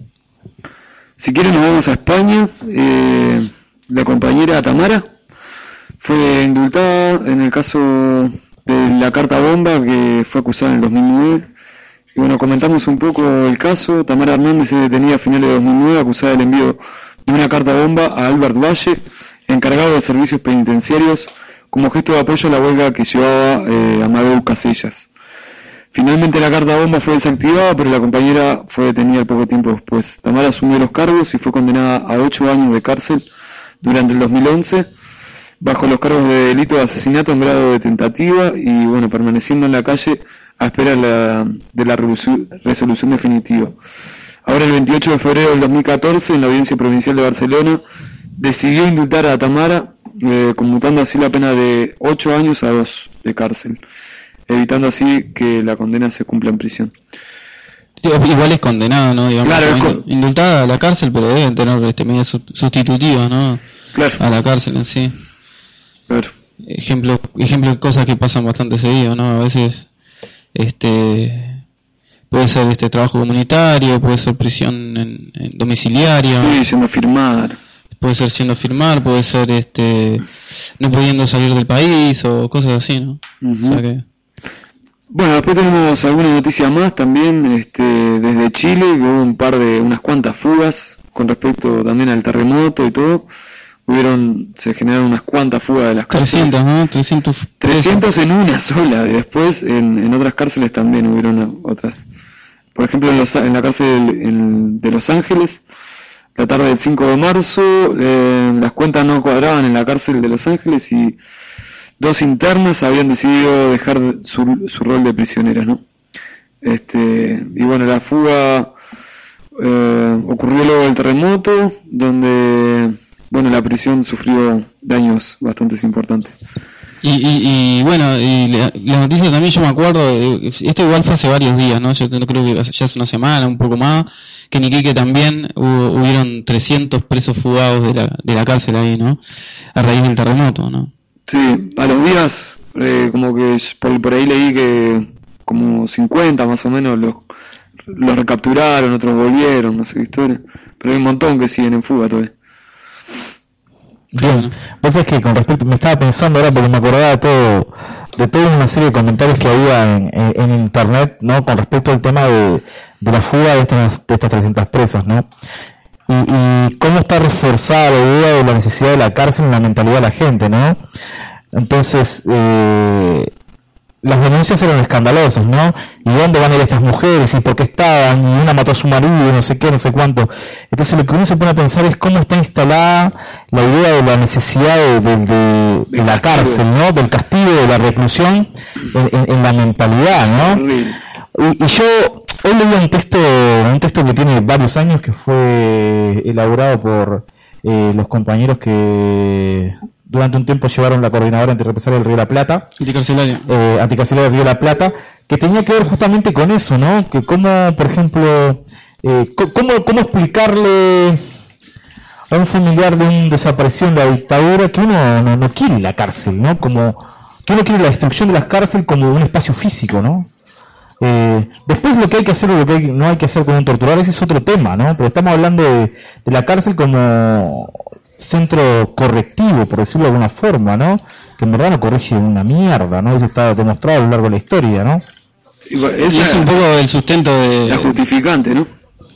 Si quieren nos vamos a España. Eh, la compañera Tamara fue indultada en el caso de la carta bomba que fue acusada en el 2009. Y bueno, comentamos un poco el caso. Tamara Hernández es detenida a finales de 2009 acusada del envío de una carta bomba a Albert Valle, encargado de servicios penitenciarios, como gesto de apoyo a la huelga que llevaba eh, Amadeu Casellas. Finalmente la carta bomba fue desactivada, pero la compañera fue detenida poco tiempo después. Tamara asumió los cargos y fue condenada a ocho años de cárcel durante el 2011, bajo los cargos de delito de asesinato en grado de tentativa y bueno, permaneciendo en la calle a espera de la, de la resolu- resolución definitiva. Ahora el 28 de febrero del 2014, en la Audiencia Provincial de Barcelona, decidió indultar a Tamara, eh, conmutando así la pena de ocho años a dos de cárcel, evitando así que la condena se cumpla en prisión. Igual es condenada, ¿no? Digamos, Claro, indultada a la cárcel, pero deben tener este, medidas sustitutivas, ¿no? A la cárcel en sí. Ejemplo, ejemplo de cosas que pasan bastante seguido, ¿no? A veces, este, puede ser este trabajo comunitario, puede ser prisión en, en domiciliaria. Sí, a firmar. Puede ser siendo firmar, puede ser este, no pudiendo salir del país o cosas así, ¿no? O sea que, Bueno, después tenemos alguna noticia más también este, desde Chile, que hubo un par de, unas cuantas fugas con respecto también al terremoto y todo. Hubieron, se generaron unas cuantas fugas de las cárceles. 300, ¿no? 300. 300 en una sola, y después en, en otras cárceles también hubieron otras. Por ejemplo, en, los- en la cárcel en- de Los Ángeles, la tarde del 5 de marzo, eh, las cuentas no cuadraban en la cárcel de Los Ángeles y dos internas habían decidido dejar su, su rol de prisioneras, ¿no? Este, y bueno, la fuga eh, ocurrió luego del terremoto, donde bueno la prisión sufrió daños bastante importantes. Y, y, y bueno, y la, la noticia también yo me acuerdo, esto igual fue hace varios días, ¿no? Yo no creo que ya hace una semana, un poco más, que en Iquique también hubo, hubieron 300 presos fugados de la, de la cárcel ahí, ¿no? A raíz del terremoto, ¿no? Sí, a los días, eh, como que por, por ahí leí que como 50 más o menos los, los recapturaron, otros volvieron, no sé qué historia. Pero hay un montón que siguen en fuga todavía. Bien, vos sabés que con respecto, me estaba pensando ahora porque me acordaba de todo, de toda una serie de comentarios que había en, en- en internet, ¿no? Con respecto al tema de, de la fuga de estas, de estas 300 presas, ¿no? Y, y cómo está reforzada la idea de la necesidad de la cárcel en la mentalidad de la gente, ¿no? Entonces, eh, las denuncias eran escandalosas, ¿no? ¿Y dónde van a ir estas mujeres? ¿Y por qué estaban? Y una mató a su marido, no sé qué, no sé cuánto. Entonces lo que uno se pone a pensar es cómo está instalada la idea de la necesidad de, de- la cárcel, ¿no? Del castigo, de la reclusión en, en- en la mentalidad, ¿no? Y, y yo hoy leí un texto, un texto que tiene varios años que fue elaborado por eh, los compañeros que durante un tiempo llevaron la coordinadora antirrepresalia del Río de la Plata, Anticarcelaria. eh, anticarcelaria del Río de la Plata, que tenía que ver justamente con eso, ¿no? Que cómo, por ejemplo, eh, cómo, cómo explicarle a un familiar de un desaparecido en la dictadura que uno no, no quiere la cárcel, ¿no? Como que uno quiere la destrucción de las cárceles como un espacio físico, ¿no? Eh, después lo que hay que hacer o lo que hay- no hay que hacer con un torturador, ese es otro tema, ¿no? Pero estamos hablando de, de la cárcel como centro correctivo, por decirlo de alguna forma, ¿no? que en verdad no corrige una mierda, ¿no? Eso está demostrado a lo largo de la historia, ¿no? Y es un poco el sustento de... La justificante, ¿no?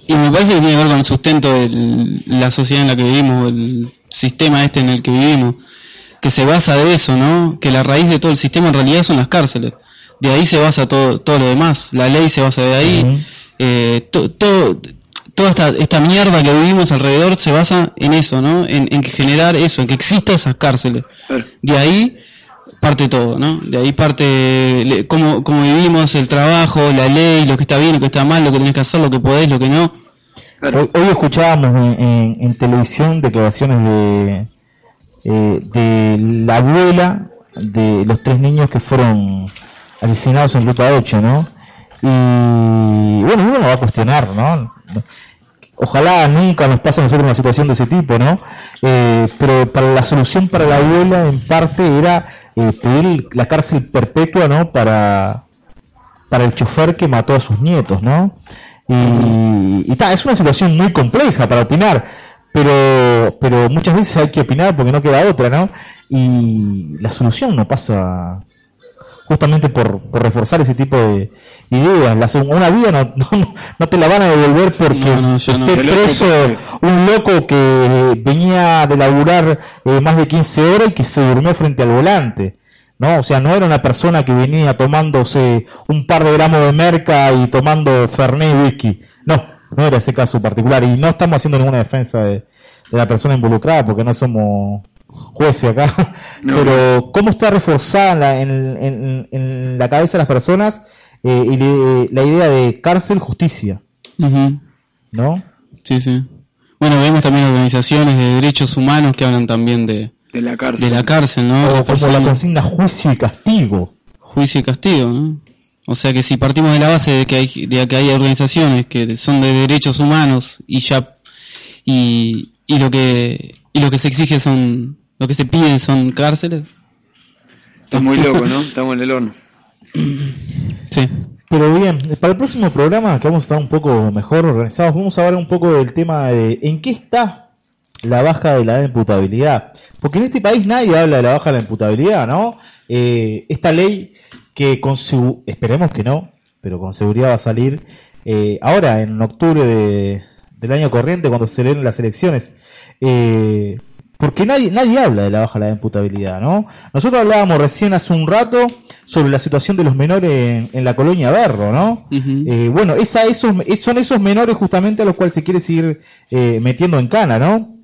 Y me parece que tiene que ver con el sustento de la sociedad en la que vivimos, el sistema este en el que vivimos, que se basa de eso, ¿no? Que la raíz de todo el sistema en realidad son las cárceles. De ahí se basa todo, todo lo demás. La ley se basa de ahí. eh, to- todo, toda esta, esta mierda que vivimos alrededor se basa en eso, ¿no? En, en generar eso, en que existan esas cárceles. De ahí parte todo, ¿no? De ahí parte le- cómo, cómo vivimos, el trabajo, la ley, lo que está bien, lo que está mal, lo que tenés que hacer, lo que podés, lo que no. Hoy, hoy escuchábamos en, en- en televisión declaraciones de, eh, de la abuela de los tres niños que fueron asesinados en Ruta 8, ¿no? Y bueno, uno lo va a cuestionar, ¿no? Ojalá nunca nos pase a nosotros una situación de ese tipo, ¿no? Eh, pero para la solución para la abuela, en parte, era eh, pedir la cárcel perpetua, ¿no? Para, para el chofer que mató a sus nietos, ¿no? Y, y ta, es una situación muy compleja para opinar, pero, pero muchas veces hay que opinar porque no queda otra, ¿no? Y la solución no pasa justamente por, por reforzar ese tipo de ideas. La una vida no, no, no te la van a devolver porque esté preso un loco que venía de laburar eh, más de 15 horas y que se durmió frente al volante. ¿no? O sea, no era una persona que venía tomándose un par de gramos de merca y tomando Fernet y whisky. No, no era ese caso particular. Y no estamos haciendo ninguna defensa de, de la persona involucrada porque no somos jueces acá. Pero, ¿cómo está reforzada en la, en, en- en la cabeza de las personas eh, y le- la idea de cárcel, justicia? ¿No? Sí, sí. Bueno, vemos también organizaciones de derechos humanos que hablan también de, de la cárcel, de la cárcel ¿no? O como la consigna juicio y castigo. juicio y castigo, ¿no? O sea que si partimos de la base de que hay, de que hay organizaciones que son de derechos humanos y ya y, y lo que y lo que se exige son lo que se pide son cárceles. Está muy loco, ¿no? Estamos en el horno. Sí. Pero bien, para el próximo programa, que vamos a estar un poco mejor organizados, vamos a hablar un poco del tema de en qué está la baja de la edad de imputabilidad. Porque en este país nadie habla de la baja de la imputabilidad, ¿no? Eh, esta ley que con segu- esperemos que no, pero con seguridad va a salir eh, ahora en octubre de- del año corriente cuando se leen las elecciones. Eh, porque nadie, nadie habla de la baja de la imputabilidad, ¿no? Nosotros hablábamos recién hace un rato sobre la situación de los menores en, en la colonia Berro, ¿no? Eh, bueno, esa, esos, son esos menores justamente a los cuales se quiere seguir eh, metiendo en cana, ¿no?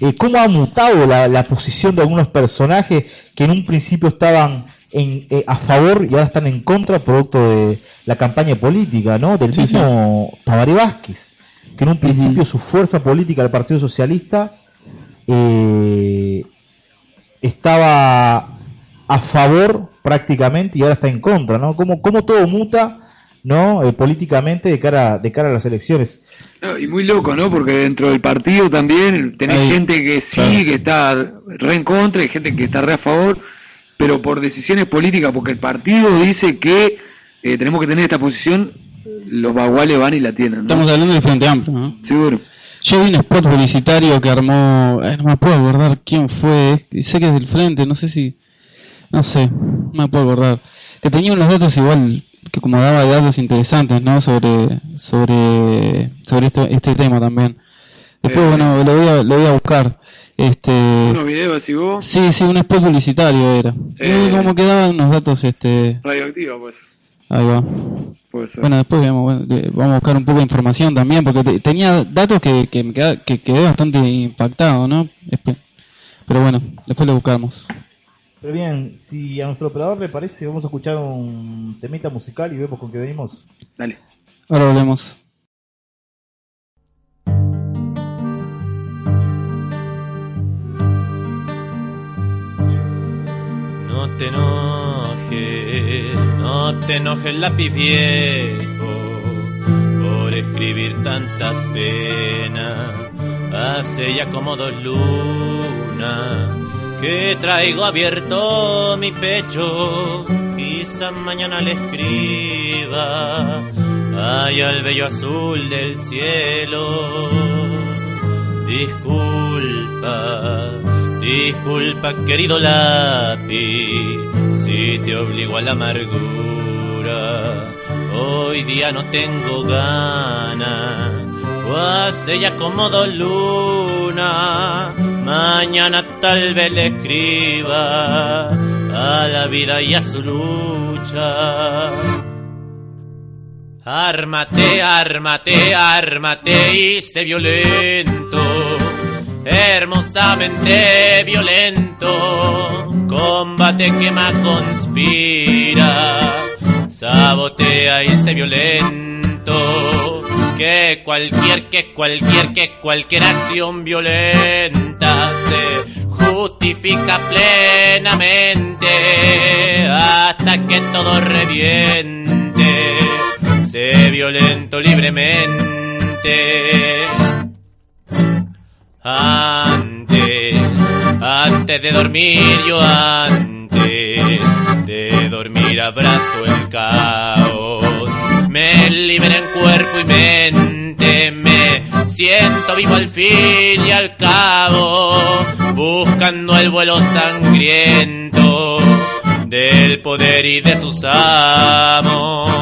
Eh, ¿Cómo ha mutado la, la posición de algunos personajes que en un principio estaban en, eh, a favor y ahora están en contra producto de la campaña política, ¿no? Del Sí, mismo Tabaré Vázquez, que en un principio su fuerza política del Partido Socialista eh, estaba a favor prácticamente y ahora está en contra, ¿no? Cómo, cómo todo muta, ¿no? Eh, políticamente de cara, de cara a las elecciones. No, y muy loco, ¿no? Porque dentro del partido también tenés Ahí, gente que sí, claro. que está re en contra, y gente que está re a favor, pero por decisiones políticas, porque el partido dice que eh, tenemos que tener esta posición, los baguales van y la tienen. ¿no? Estamos hablando del Frente Amplio, ¿no? Seguro. Yo vi un spot publicitario que armó, eh, no me puedo acordar quién fue, es- sé que es del Frente, no sé si, no sé, no me puedo acordar, que tenía unos datos igual, que como daba datos interesantes, ¿no? Sobre, sobre, sobre este, este tema también. Después, Eh. bueno, lo voy a, lo voy a buscar. Este, Unos videos así vos, sí, sí, un spot publicitario era. Eh. Y como que daban unos datos, este, radioactivo, pues. Ahí va. Puede ser. Bueno, después bueno, vamos a buscar un poco de información también, porque te- tenía datos que, que me queda- que quedé bastante impactado, ¿no? Espe- Pero bueno, después lo buscamos. Pero bien, si a nuestro operador le parece, vamos a escuchar un temita musical y vemos con qué venimos. Dale. Ahora volvemos. No te enojes, no te enojes lápiz viejo por escribir tanta pena. Hace ya como dos lunas que traigo abierto mi pecho. Quizás mañana le escriba ay al bello azul del cielo. Disculpa, Disculpa, querido lápiz, si te obligo a la amargura. Hoy día no tengo ganas, o hace ya como dos luna. Mañana tal vez le escriba a la vida y a su lucha. Ármate, ármate, ármate y sé violento, hermosamente violento. Combate que conspira, sabotea y sé violento. Que cualquier, que cualquier, que cualquier acción violenta se justifica plenamente hasta que todo reviente. Sé violento libremente. Antes, antes de dormir yo antes de dormir abrazo el caos. Me libera en cuerpo y mente, me siento vivo al fin y al cabo, buscando el vuelo sangriento del poder y de sus amos.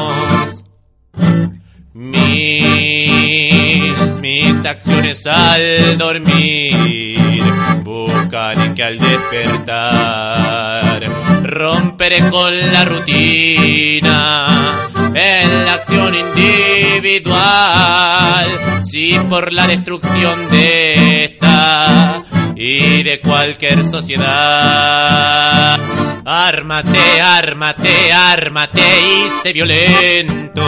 Mis, mis acciones al dormir buscan que al despertar romperé con la rutina en la acción individual. Si por la destrucción de esta y de cualquier sociedad. Ármate, ármate, ármate y sé violento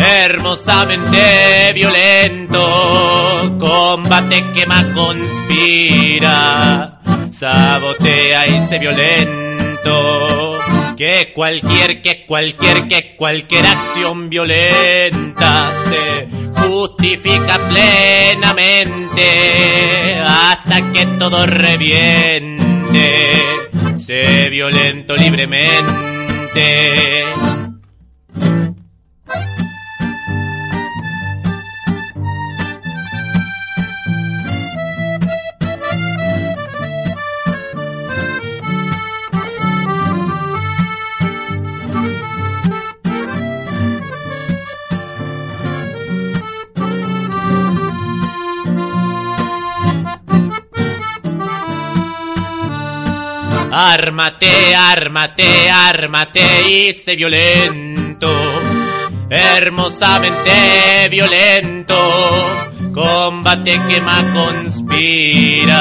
hermosamente violento, combate que más conspira, sabotea y se violento, que cualquier, que cualquier, que cualquier acción violenta se justifica plenamente hasta que todo reviente, sé violento libremente. Ármate, ármate, ármate y sé violento, hermosamente violento, combate que más conspira,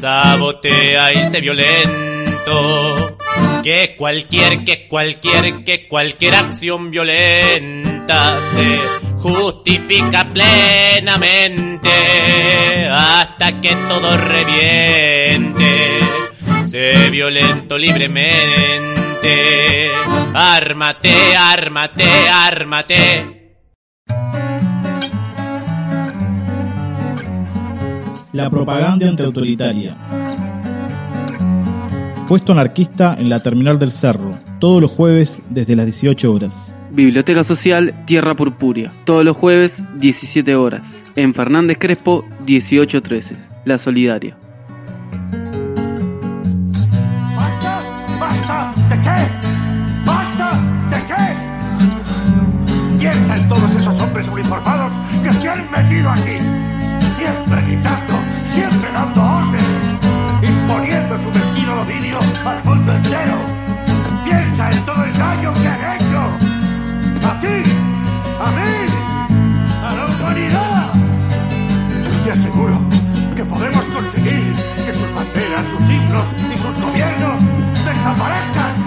sabotea y sé violento, que cualquier, que cualquier, que cualquier acción violenta se justifica plenamente hasta que todo reviente. Sé violento libremente. Ármate, ármate, ármate. La propaganda antiautoritaria. Puesto anarquista en la terminal del cerro, todos los jueves desde las 18 horas. Biblioteca Social Tierra Purpúrea, todos los jueves 17 horas. En Fernández Crespo 1813, La Solidaria. Aquí. Siempre gritando, siempre dando órdenes, imponiendo su mezquino dominio al mundo entero. Piensa en todo el daño que han hecho. A ti, a mí, a la humanidad. Yo te aseguro que podemos conseguir que sus banderas, sus signos y sus gobiernos desaparezcan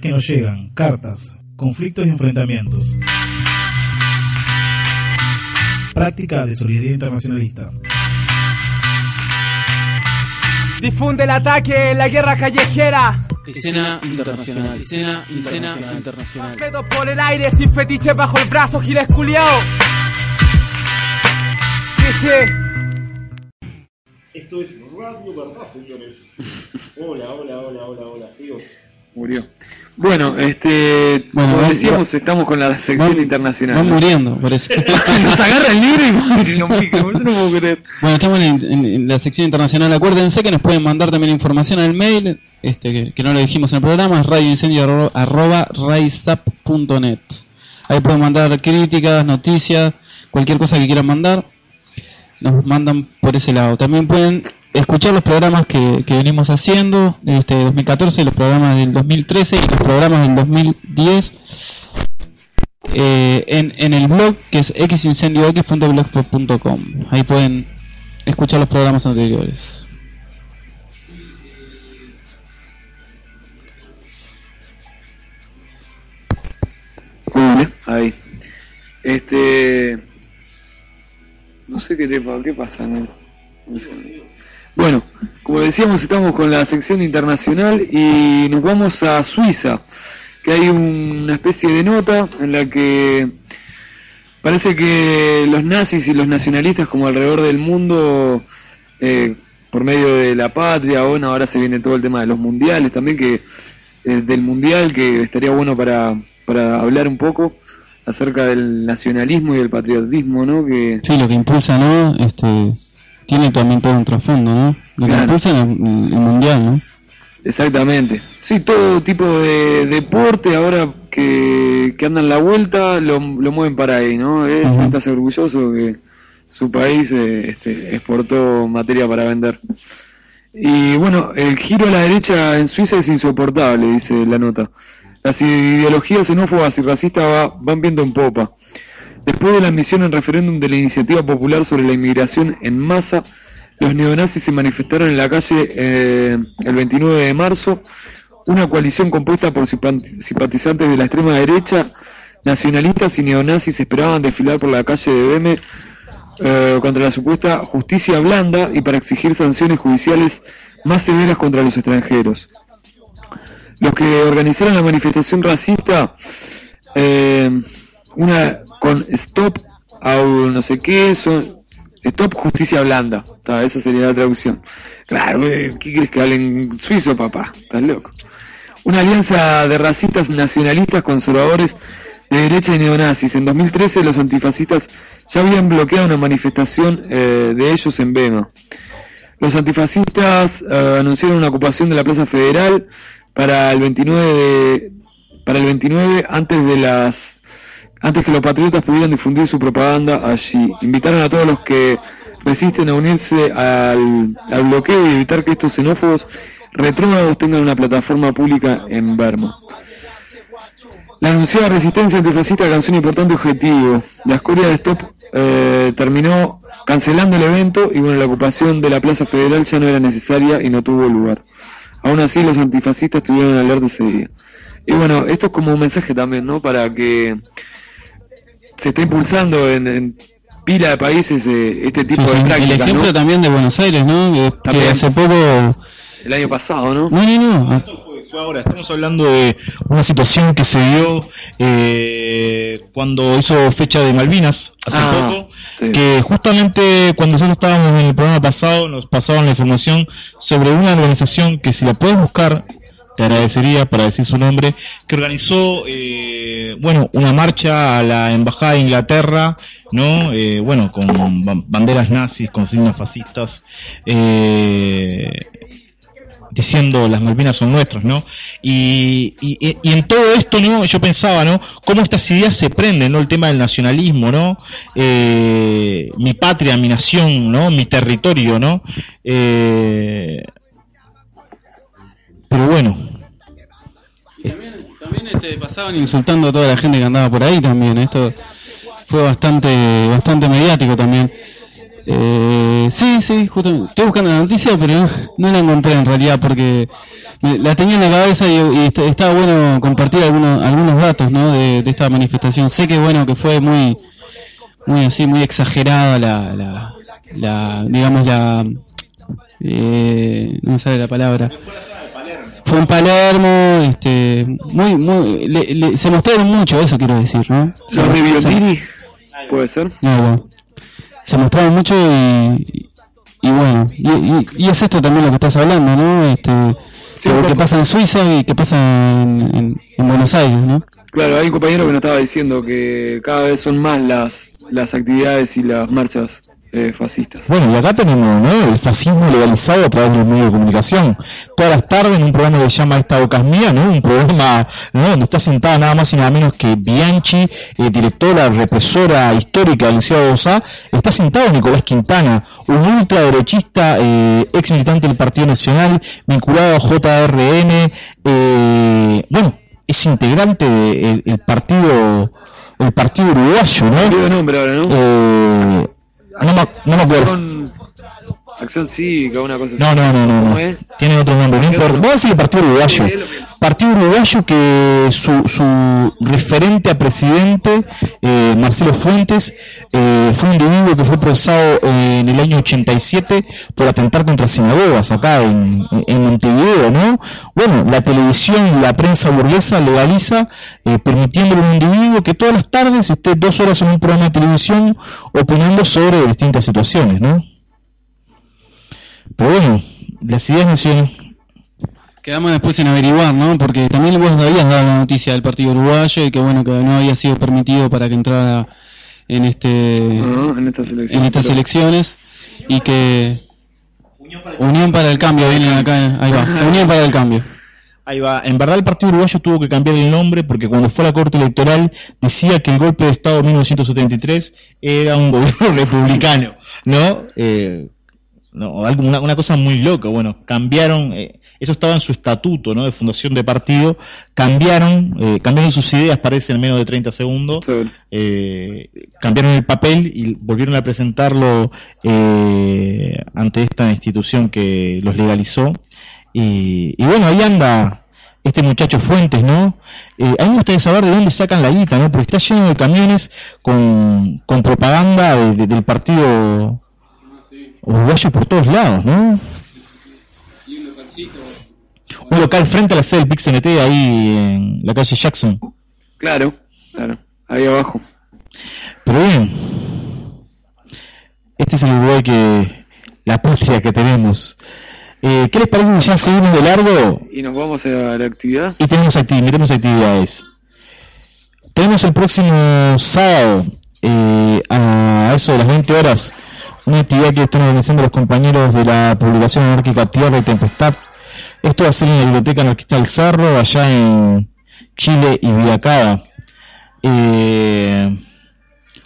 Noticias que nos llegan, cartas, conflictos y enfrentamientos. Práctica de solidaridad internacionalista. Difunde el ataque en la guerra callejera. Escena internacional. Escena, escena internacional. Dedos por el aire sin fetiche bajo el brazo, giles culiao. Sí, sí. Esto es Radio Verdad, señores. Hola, hola, hola, hola, hola, amigos. Murió. Bueno, este, Bueno, como decíamos, va- estamos con la sección va- internacional. Van ¿no? muriendo, parece. Nos agarra el libro y no puedo creer. Bueno, estamos en, en- en la sección internacional. Acuérdense que nos pueden mandar también información al mail, este que, que no lo dijimos en el programa, es radioincendio arro- arroba. Ahí pueden mandar críticas, noticias, cualquier cosa que quieran mandar. Nos mandan por ese lado. También pueden escuchar los programas que, venimos haciendo, este 2014, los programas del 2013 y los programas del 2010 eh, en, en el blog que es xincendio.blogspot.com. Ahí pueden escuchar los programas anteriores. Ahí. Este. No sé qué te qué pasa, ¿no? No. Bueno, como decíamos, estamos con la sección internacional y nos vamos a Suiza, que hay una especie de nota en la que parece que los nazis y los nacionalistas como alrededor del mundo, eh, por medio de la patria, bueno, ahora se viene todo el tema de los mundiales también, que eh, del mundial, que estaría bueno para, para hablar un poco acerca del nacionalismo y del patriotismo, ¿no? Que Sí, lo que impulsa, ¿no? Este, tiene también todo un trasfondo, ¿no? Lo que Claro. impulsa el, el mundial, ¿no? Exactamente. Sí, todo tipo de deporte ahora que, que anda en la vuelta lo, lo mueven para ahí, ¿no? Es sentarse orgulloso que su país eh, este, exportó materia para vender. Y bueno, el giro a la derecha en Suiza es insoportable, dice la nota. Las ideologías xenófobas y racistas va- van viendo en popa. Después de la admisión en referéndum de la iniciativa popular sobre la inmigración en masa, los neonazis se manifestaron en la calle eh, el 29 de marzo. Una coalición compuesta por simpa- simpatizantes de la extrema derecha, nacionalistas y neonazis esperaban desfilar por la calle de Beme eh, contra la supuesta justicia blanda y para exigir sanciones judiciales más severas contra los extranjeros. Los que organizaron la manifestación racista, eh, una con Stop au no sé qué, son Stop Justicia Blanda, Ta, esa sería la traducción. Claro, eh, ¿qué quieres que hablen suizo, papá? Estás loco. Una alianza de racistas nacionalistas conservadores de derecha y neonazis. En 2013 los antifascistas ya habían bloqueado una manifestación eh, de ellos en Bema. Los antifascistas eh, anunciaron una ocupación de la Plaza Federal para el 29 de, para el 29 antes de las antes que los patriotas pudieran difundir su propaganda allí. Invitaron a todos los que resisten a unirse al, al bloqueo y evitar que estos xenófobos retrógrados tengan una plataforma pública en Berma. La anunciada resistencia antifascista alcanzó un importante objetivo. La escoria de Stop eh, terminó cancelando el evento y bueno, la ocupación de la Plaza Federal ya no era necesaria y no tuvo lugar. Aún así, los antifascistas tuvieron alerta ese día. Y bueno, esto es como un mensaje también, ¿no? Para que se esté impulsando en, en pila de países eh, este tipo Sí, de sí. El prácticas, ejemplo ¿no? también de Buenos Aires, ¿no? Que, hace poco... El año pasado, ¿no? No, no, no. ah, Fue ahora, estamos hablando de una situación que se dio eh, cuando hizo fecha de Malvinas, hace Ah, poco, sí. que justamente cuando nosotros estábamos en el programa pasado nos pasaban la información sobre una organización que si la puedes buscar, te agradecería para decir su nombre, que organizó, eh, bueno, una marcha a la Embajada de Inglaterra, ¿no? Eh, bueno, con ba- banderas nazis, con signos fascistas, eh, diciendo las Malvinas son nuestras, ¿no? Y, y, y en todo esto, ¿no? Yo pensaba, ¿no? Cómo estas ideas se prenden, ¿no? El tema del nacionalismo, ¿no? Eh, mi patria, mi nación, ¿no? Mi territorio, ¿no? Eh, pero bueno, También este, pasaban insultando a toda la gente que andaba por ahí también. Esto fue bastante bastante mediático también. Eh, sí, sí, justo estoy buscando la noticia, pero no, la encontré en realidad porque la tenía en la cabeza y, y est- estaba bueno compartir algunos algunos datos ¿no? de, de esta manifestación sé que bueno que fue muy muy así muy exagerada la, la, la digamos la eh, no me sale la palabra fue en Palermo este muy muy le- le- se mostraron mucho eso quiero decir no ¿Los de? ¿Puede ser? no, no. se mostraron mucho y, y bueno, y, y- y es esto también lo que estás hablando, ¿no? Este, lo que pasa en Suiza y que pasa en, en- en Buenos Aires, ¿no? Claro, hay un compañero que nos estaba diciendo que cada vez son más las, las actividades y las marchas eh, fascistas. Bueno, y acá tenemos ¿no? el fascismo legalizado a través de los medios de comunicación. Todas las tardes en un programa que se llama Esta Boca es Mía, ¿no? un programa ¿no? donde está sentada nada más y nada menos que Bianchi, eh, directora, represora histórica del Liceo de Bosá, está sentado Nicolás Quintana, un ultraderechista, eh, ex militante del Partido Nacional, vinculado a JRN, eh, bueno, es integrante del el partido el partido uruguayo, ¿no? Nombre ahora, ¿no? Eh, no, me, no me acuerdo. Acción, acción cívica, una cosa No, así. no, no, no, ¿Cómo no. es? Tiene otro nombre. No importa. Voy a decir el Partido Uruguayo. Partido Uruguayo que su, su referente a presidente, eh, Marcelo Fuentes, eh, fue un individuo que fue procesado eh, en el año 87 por atentar contra sinagogas acá en, Montevideo, ¿no? Bueno, la televisión la prensa burguesa legaliza eh, permitiéndole a un individuo que todas las tardes esté dos horas en un programa de televisión opinando sobre distintas situaciones, ¿no? Pero bueno, las ideas nacionales. Quedamos después en averiguar, ¿no? Porque también vos habías dado la noticia del partido uruguayo y que bueno, que no había sido permitido para que entrara en este en estas elecciones. en estas elecciones y que Unión para el Cambio viene acá, ahí va, Unión para el Cambio. Ahí va. En verdad el Partido Uruguayo tuvo que cambiar el nombre porque cuando fue a la Corte Electoral decía que el golpe de Estado de 1973 era un gobierno republicano, ¿no? Eh, no, una cosa muy loca. Bueno, cambiaron, eh, eso estaba en su estatuto, ¿no? De fundación de partido, cambiaron, eh, cambiaron sus ideas, parece, en menos de 30 segundos, eh, cambiaron el papel y volvieron a presentarlo eh, ante esta institución que los legalizó. Y, y bueno, ahí anda este muchacho Fuentes, ¿no? Eh, a mí me gustaría saber de dónde sacan la guita, ¿no? Porque está lleno de camiones con, con propaganda de- de- del partido uruguayo por todos lados, ¿no? Un local frente a la sede del PixNT ahí en la calle Jackson. Claro, claro. Ahí abajo. Pero bien, este es el Uruguay que, la patria que tenemos. Eh, ¿Qué les parece si ya seguimos de largo Y nos vamos a la actividad. y tenemos, acti- actividades? Tenemos el próximo sábado, eh, a eso de las 20 horas, una actividad que están organizando los compañeros de la publicación anárquica Tierra y Tempestad. Esto va a ser en la Biblioteca Anarquista del Cerro, allá en Chile y Villacaba. Eh,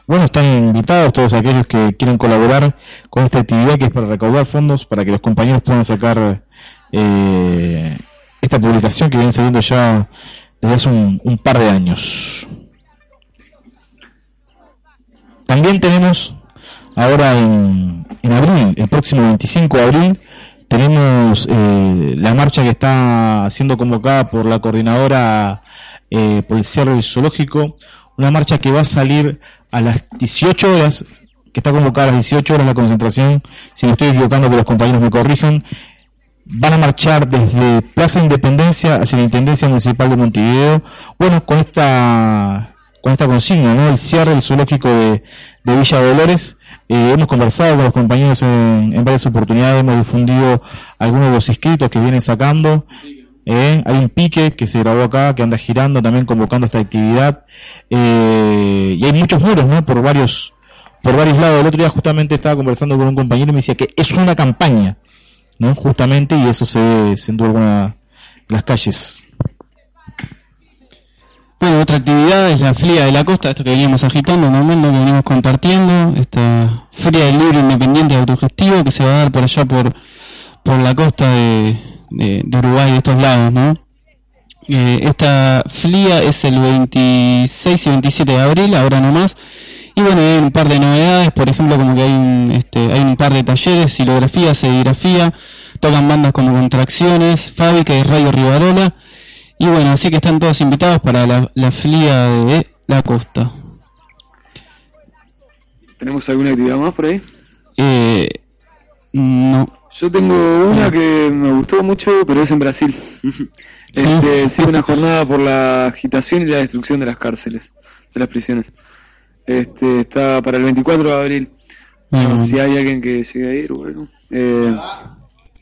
bueno, están invitados todos aquellos que quieren colaborar con esta actividad que es para recaudar fondos para que los compañeros puedan sacar eh, esta publicación que viene saliendo ya desde hace un, un par de años. También tenemos ahora en, en abril, el próximo 25 de abril, tenemos eh, la marcha que está siendo convocada por la coordinadora eh, por el cierre zoológico, una marcha que va a salir a las 18 horas, que está convocada a las 18 horas la concentración, si me estoy equivocando que los compañeros me corrijan, van a marchar desde Plaza Independencia hacia la Intendencia Municipal de Montevideo, bueno, con esta con esta consigna, ¿no? El cierre del zoológico de Villa Dolores. Eh, hemos conversado con los compañeros en, en varias oportunidades, hemos difundido algunos de los escritos que vienen sacando. Eh, hay un pique que se grabó acá, que anda girando también convocando esta actividad. Eh, y hay muchos muros, ¿no? Por varios, por varios lados. El otro día justamente estaba conversando con un compañero y me decía que es una campaña, ¿no? Justamente, y eso se alguna en las calles. Bueno, otra actividad es la Fría de la Costa, esto que veníamos agitando, normalmente que venimos compartiendo, esta Fría del Libro Independiente Autogestivo que se va a dar por allá por, por la costa de, de, de Uruguay, de estos lados, ¿no? Eh, esta FLIA es el 26 y 27 de abril, ahora nomás. Y bueno, hay un par de novedades, por ejemplo, como que hay un, este, hay un par de talleres, silografía, serigrafía, tocan bandas como Contracciones, Fábrica y Radio Rivarola. Y bueno, así que están todos invitados para la, la flia de la costa. ¿Tenemos alguna actividad más por ahí? Eh, no. Yo tengo una que me gustó mucho, pero es en Brasil. este, sí, una jornada por la agitación y la destrucción de las cárceles, de las prisiones. Este, está para el 24 de abril. Mm. Si hay alguien que llegue a ir, bueno. Eh,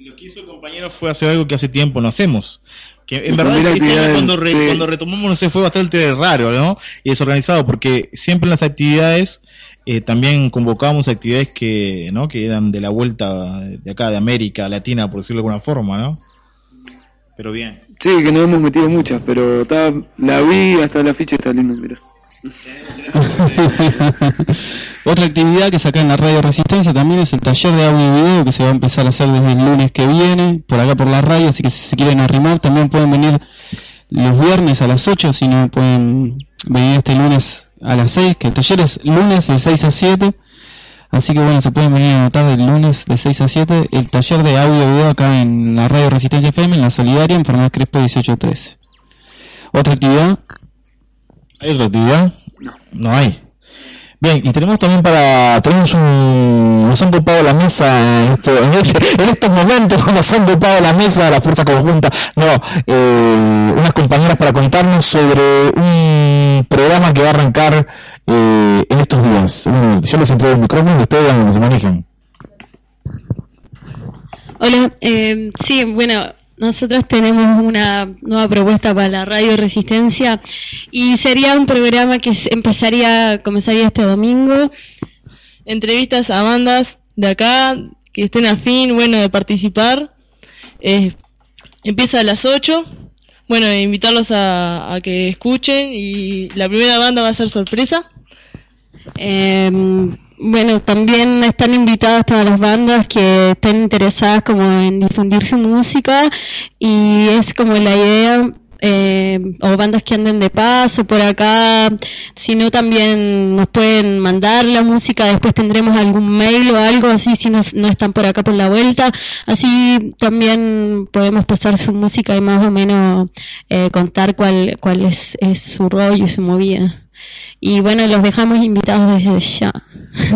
Lo que hizo el compañero fue hacer algo que hace tiempo no hacemos. Que en Y verdad este año cuando, re- sí. cuando retomamos no sé fue bastante raro ¿no? y desorganizado porque siempre en las actividades eh, también convocábamos actividades que no que eran de la vuelta de acá de América Latina por decirlo de alguna forma ¿no? pero bien sí, que no hemos metido muchas, pero la vi hasta la ficha está linda, mira. Otra actividad que saca en la Radio Resistencia también es el taller de audio y video que se va a empezar a hacer desde el lunes que viene, por acá por la radio, así que si se quieren arrimar también pueden venir los viernes a las 8, si no pueden venir este lunes a las 6, que el taller es lunes de 6 a 7, así que bueno, se pueden venir a anotar el lunes de 6 a 7, el taller de audio y video acá en la Radio Resistencia FM, en la Solidaria, en Fernández Crespo 1813. Otra actividad, ¿hay otra actividad? no no hay Bien, y tenemos también para, tenemos un, nos han ocupado la mesa en, esto- en, este- en estos momentos, nos han ocupado la mesa de la Fuerza Conjunta, no, eh, unas compañeras para contarnos sobre un programa que va a arrancar eh, en estos días. Bueno, yo les entrego el micrófono y ustedes se manejen. Hola, eh, sí, bueno, nosotros tenemos una nueva propuesta para la Radio Resistencia y sería un programa que empezaría, comenzaría este domingo. entrevistas a bandas de acá que estén afín, bueno, de participar. Eh, empieza a las 8. Bueno, invitarlos a, a que escuchen y la primera banda va a ser sorpresa. Eh, bueno, también están invitadas todas las bandas que estén interesadas como en difundir su música y es como la idea eh, o bandas que anden de paso por acá, si no también nos pueden mandar la música, después tendremos algún mail o algo así si no, están por acá por la vuelta, así también podemos pasar su música y más o menos eh, contar cuál, cuál es, es su rollo y su movida. Y bueno, los dejamos invitados desde ya.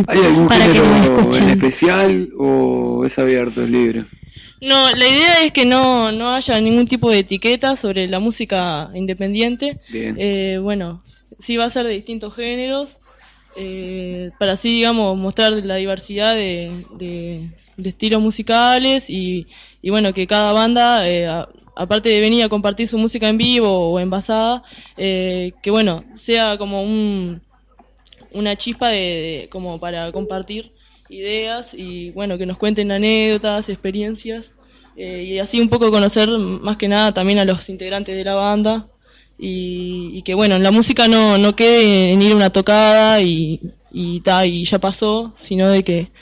¿Hay algún Para que nos en especial o es abierto, es libre? No, la idea es que no, no haya ningún tipo de etiqueta sobre la música independiente. Bien. Eh, bueno, sí va a ser de distintos géneros, eh, para así, digamos, mostrar la diversidad de, de- de estilos musicales y, y bueno, que cada banda, eh, aparte de venir a compartir su música en vivo o envasada, eh, que bueno, sea como un, una chispa de, de- como para compartir ideas y bueno, que nos cuenten anécdotas, experiencias eh, y así un poco conocer más que nada también a los integrantes de la banda y, y que bueno, la música no, no quede en ir a una tocada y, y, ta, y ya pasó, sino de que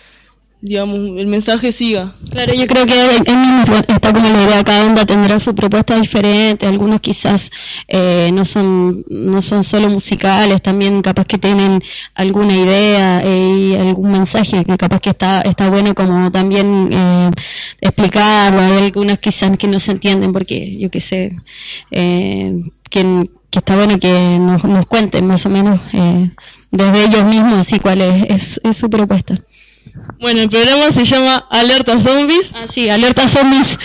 digamos el mensaje siga. Claro, yo creo que ahí mismo está como la idea, cada banda tendrá su propuesta diferente, algunos quizás eh, no son no son solo musicales, también capaz que tienen alguna idea eh, y algún mensaje que capaz que está está bueno como también eh, explicarlo, hay algunas quizás que no se entienden porque yo qué sé, eh, que, que está bueno que nos, nos cuenten más o menos eh, desde ellos mismos así cuál es, es su propuesta. Bueno, el programa se llama Alerta Zombies. Ah, sí, Alerta Zombies.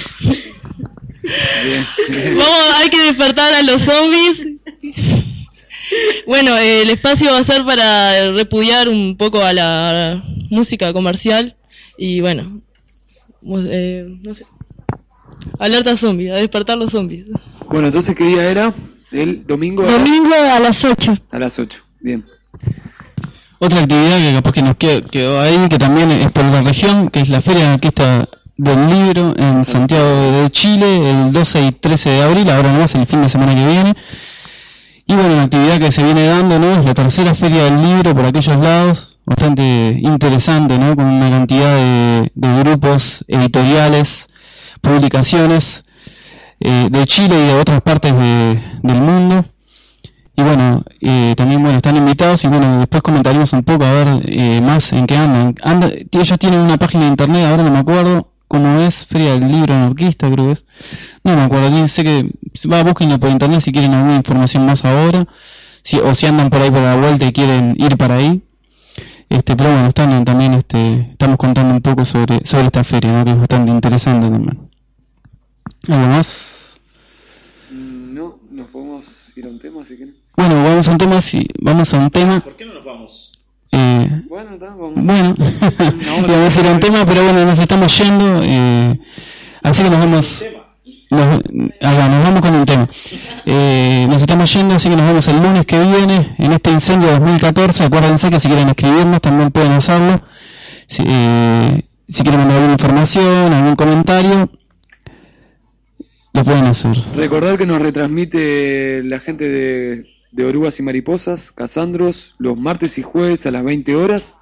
Vamos, hay que despertar a los zombies. Bueno, eh, el espacio va a ser para repudiar un poco a la música comercial y bueno, eh, no sé. Alerta zombies, a despertar los zombies. Bueno, entonces, ¿qué día era? El domingo. a- Domingo a las 8. A las 8. Bien. Otra actividad que capaz que nos quedó, quedó ahí, que también es por la región, que es la Feria Anarquista del Libro en Santiago de Chile, el 12 y 13 de abril, ahora nomás el fin de semana que viene. Y bueno, una actividad que se viene dando, ¿no? Es la tercera Feria del Libro por aquellos lados, bastante interesante, ¿no? Con una cantidad de, de grupos editoriales, publicaciones eh, de Chile y de otras partes de- del mundo. Y bueno, eh, también bueno, están invitados y bueno, después comentaremos un poco a ver eh, más en qué andan. Anda- ellos tienen una página de internet, ahora no me acuerdo, como es Feria del Libro Anarquista, creo que es. No me acuerdo sé que va, búsquenlo por internet si quieren alguna información más ahora, si, o si andan por ahí por la vuelta y quieren ir para ahí. Este, pero bueno, están también este, estamos contando un poco sobre, sobre esta feria, ¿no? que es bastante interesante también. ¿Algo más? Mm, No, nos podemos ir a un tema si quieren. Bueno, vamos a un tema, si, vamos a un tema. ¿Por qué no nos vamos? Eh, Bueno, está, vamos. bueno, vamos a ir a un tema, pero bueno, nos estamos yendo, eh, así que nos vamos, nos, nos vamos con un tema. Eh, nos estamos yendo, así que nos vemos el lunes que viene, en este incendio 2014, acuérdense que si quieren escribirnos también pueden hacerlo, si, eh, si quieren mandar alguna información, algún comentario, lo pueden hacer. Recordar que nos retransmite la gente de, de Orugas y Mariposas, Casandros, los martes y jueves a las 20 horas.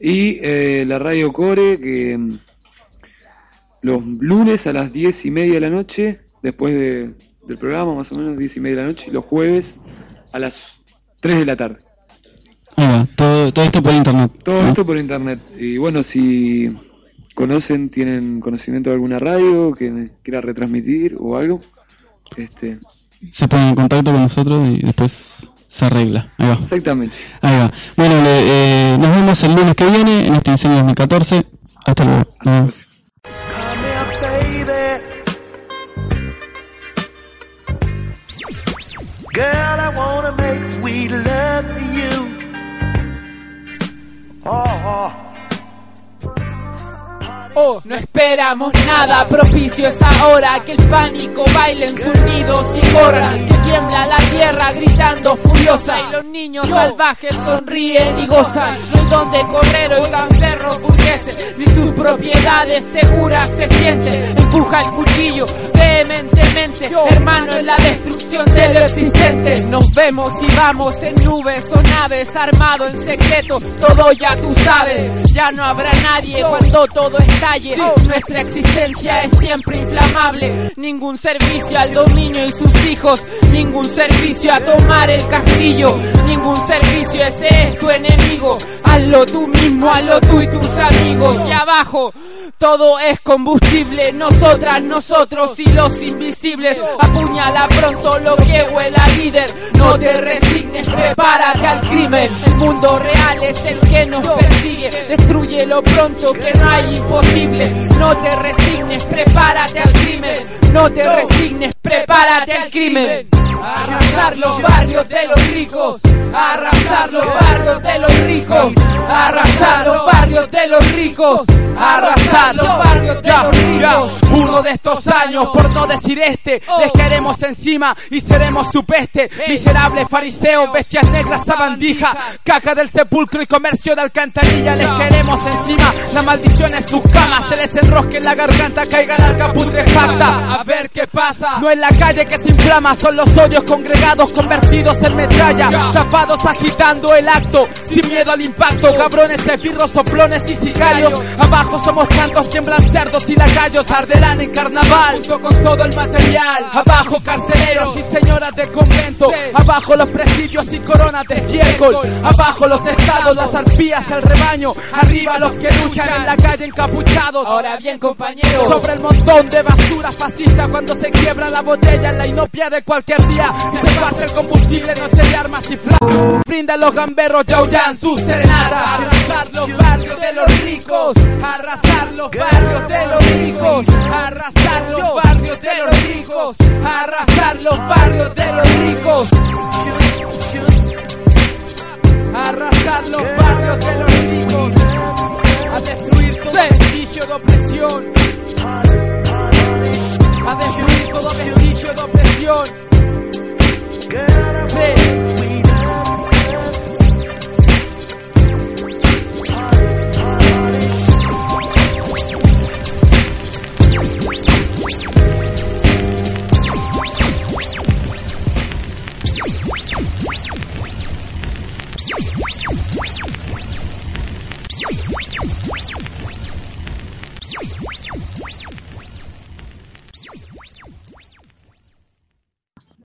Y eh, la Radio Core, que mm, los lunes a las 10 y media de la noche, después de- del programa, más o menos 10 y media de la noche, y los jueves a las 3 de la tarde. Todo, todo esto por internet. Todo ¿no? esto por internet. Y bueno, si conocen, tienen conocimiento de alguna radio que quiera retransmitir o algo, este, se ponen en contacto con nosotros y después se arregla. Ahí va. Exactamente. Ahí va. Bueno, le- eh, nos vemos el lunes que viene en este incendio 2014. Hasta luego. Nos vemos. Girl, I wanna make sweet love to you. Oh, Oh, no esperamos nada propicio es ahora que el pánico baile en sus nidos y corran que tiembla la tierra gritando furiosa. Y los niños salvajes sonríen y gozan no hay donde correr oigan perros burgueses ni sus propiedades seguras se sienten empuja el cuchillo vehementemente hermano en la destrucción de lo existente. Nos vemos y vamos en nubes o naves armado en secreto todo ya tú sabes ya no habrá nadie cuando todo nuestra existencia es siempre inflamable. Ningún servicio al dominio en sus hijos ningún servicio a tomar el castillo ningún servicio ese es tu enemigo. Hazlo tú mismo hazlo tú y tus amigos. Y abajo todo es combustible nosotras nosotros y los invisibles. Apuñala pronto lo que huela líder no te resignes prepárate al crimen. El mundo real es el que nos persigue. Destruyelo pronto que no hay imposible. No te resignes prepárate al crimen. No te resignes prepárate al crimen arrasar los barrios de los ricos. Arrasar los barrios de los ricos. Arrasar los barrios de los ricos. Arrasar los barrios de los ricos. Uno de estos años, por no decir este, les queremos encima y seremos su peste. Miserables fariseos, bestias negras, sabandija, caca del sepulcro y comercio de alcantarilla. Les queremos encima, la maldición es sus camas, se les enrosque en la garganta, caiga la arca putrefacta. A ver qué pasa. No es la calle que se inflama, son los odios congregados, convertidos en metralla, tapados agitando el acto, sin miedo al impacto. Cabrones, esbirros, soplones y sicarios. Abajo somos tantos, tiemblan cerdos y lacayos, arderán en carnaval, junto con todo el material. Abajo carceleros y señoras de convento. Abajo los presidios y coronas de estiércol. Abajo los estados, las arpías, el rebaño. Arriba los que luchan en la calle encapuchados. Ahora bien, compañeros. Sobre el montón de basura fascista cuando se quiebra la botella en la inopia de cualquier día. Y se parte el combustible, noche de armas y flash. Brinda los gamberros, yaullan sus serenatas. Arrasar los barrios de los ricos. Arrasar los barrios de los ricos. Arrasar los barrios de los ricos. Arrasar los barrios de los ricos. Arrasar los barrios de los ricos. A destruir todo vestigio de opresión. A destruir todo vestigio de opresión. bed.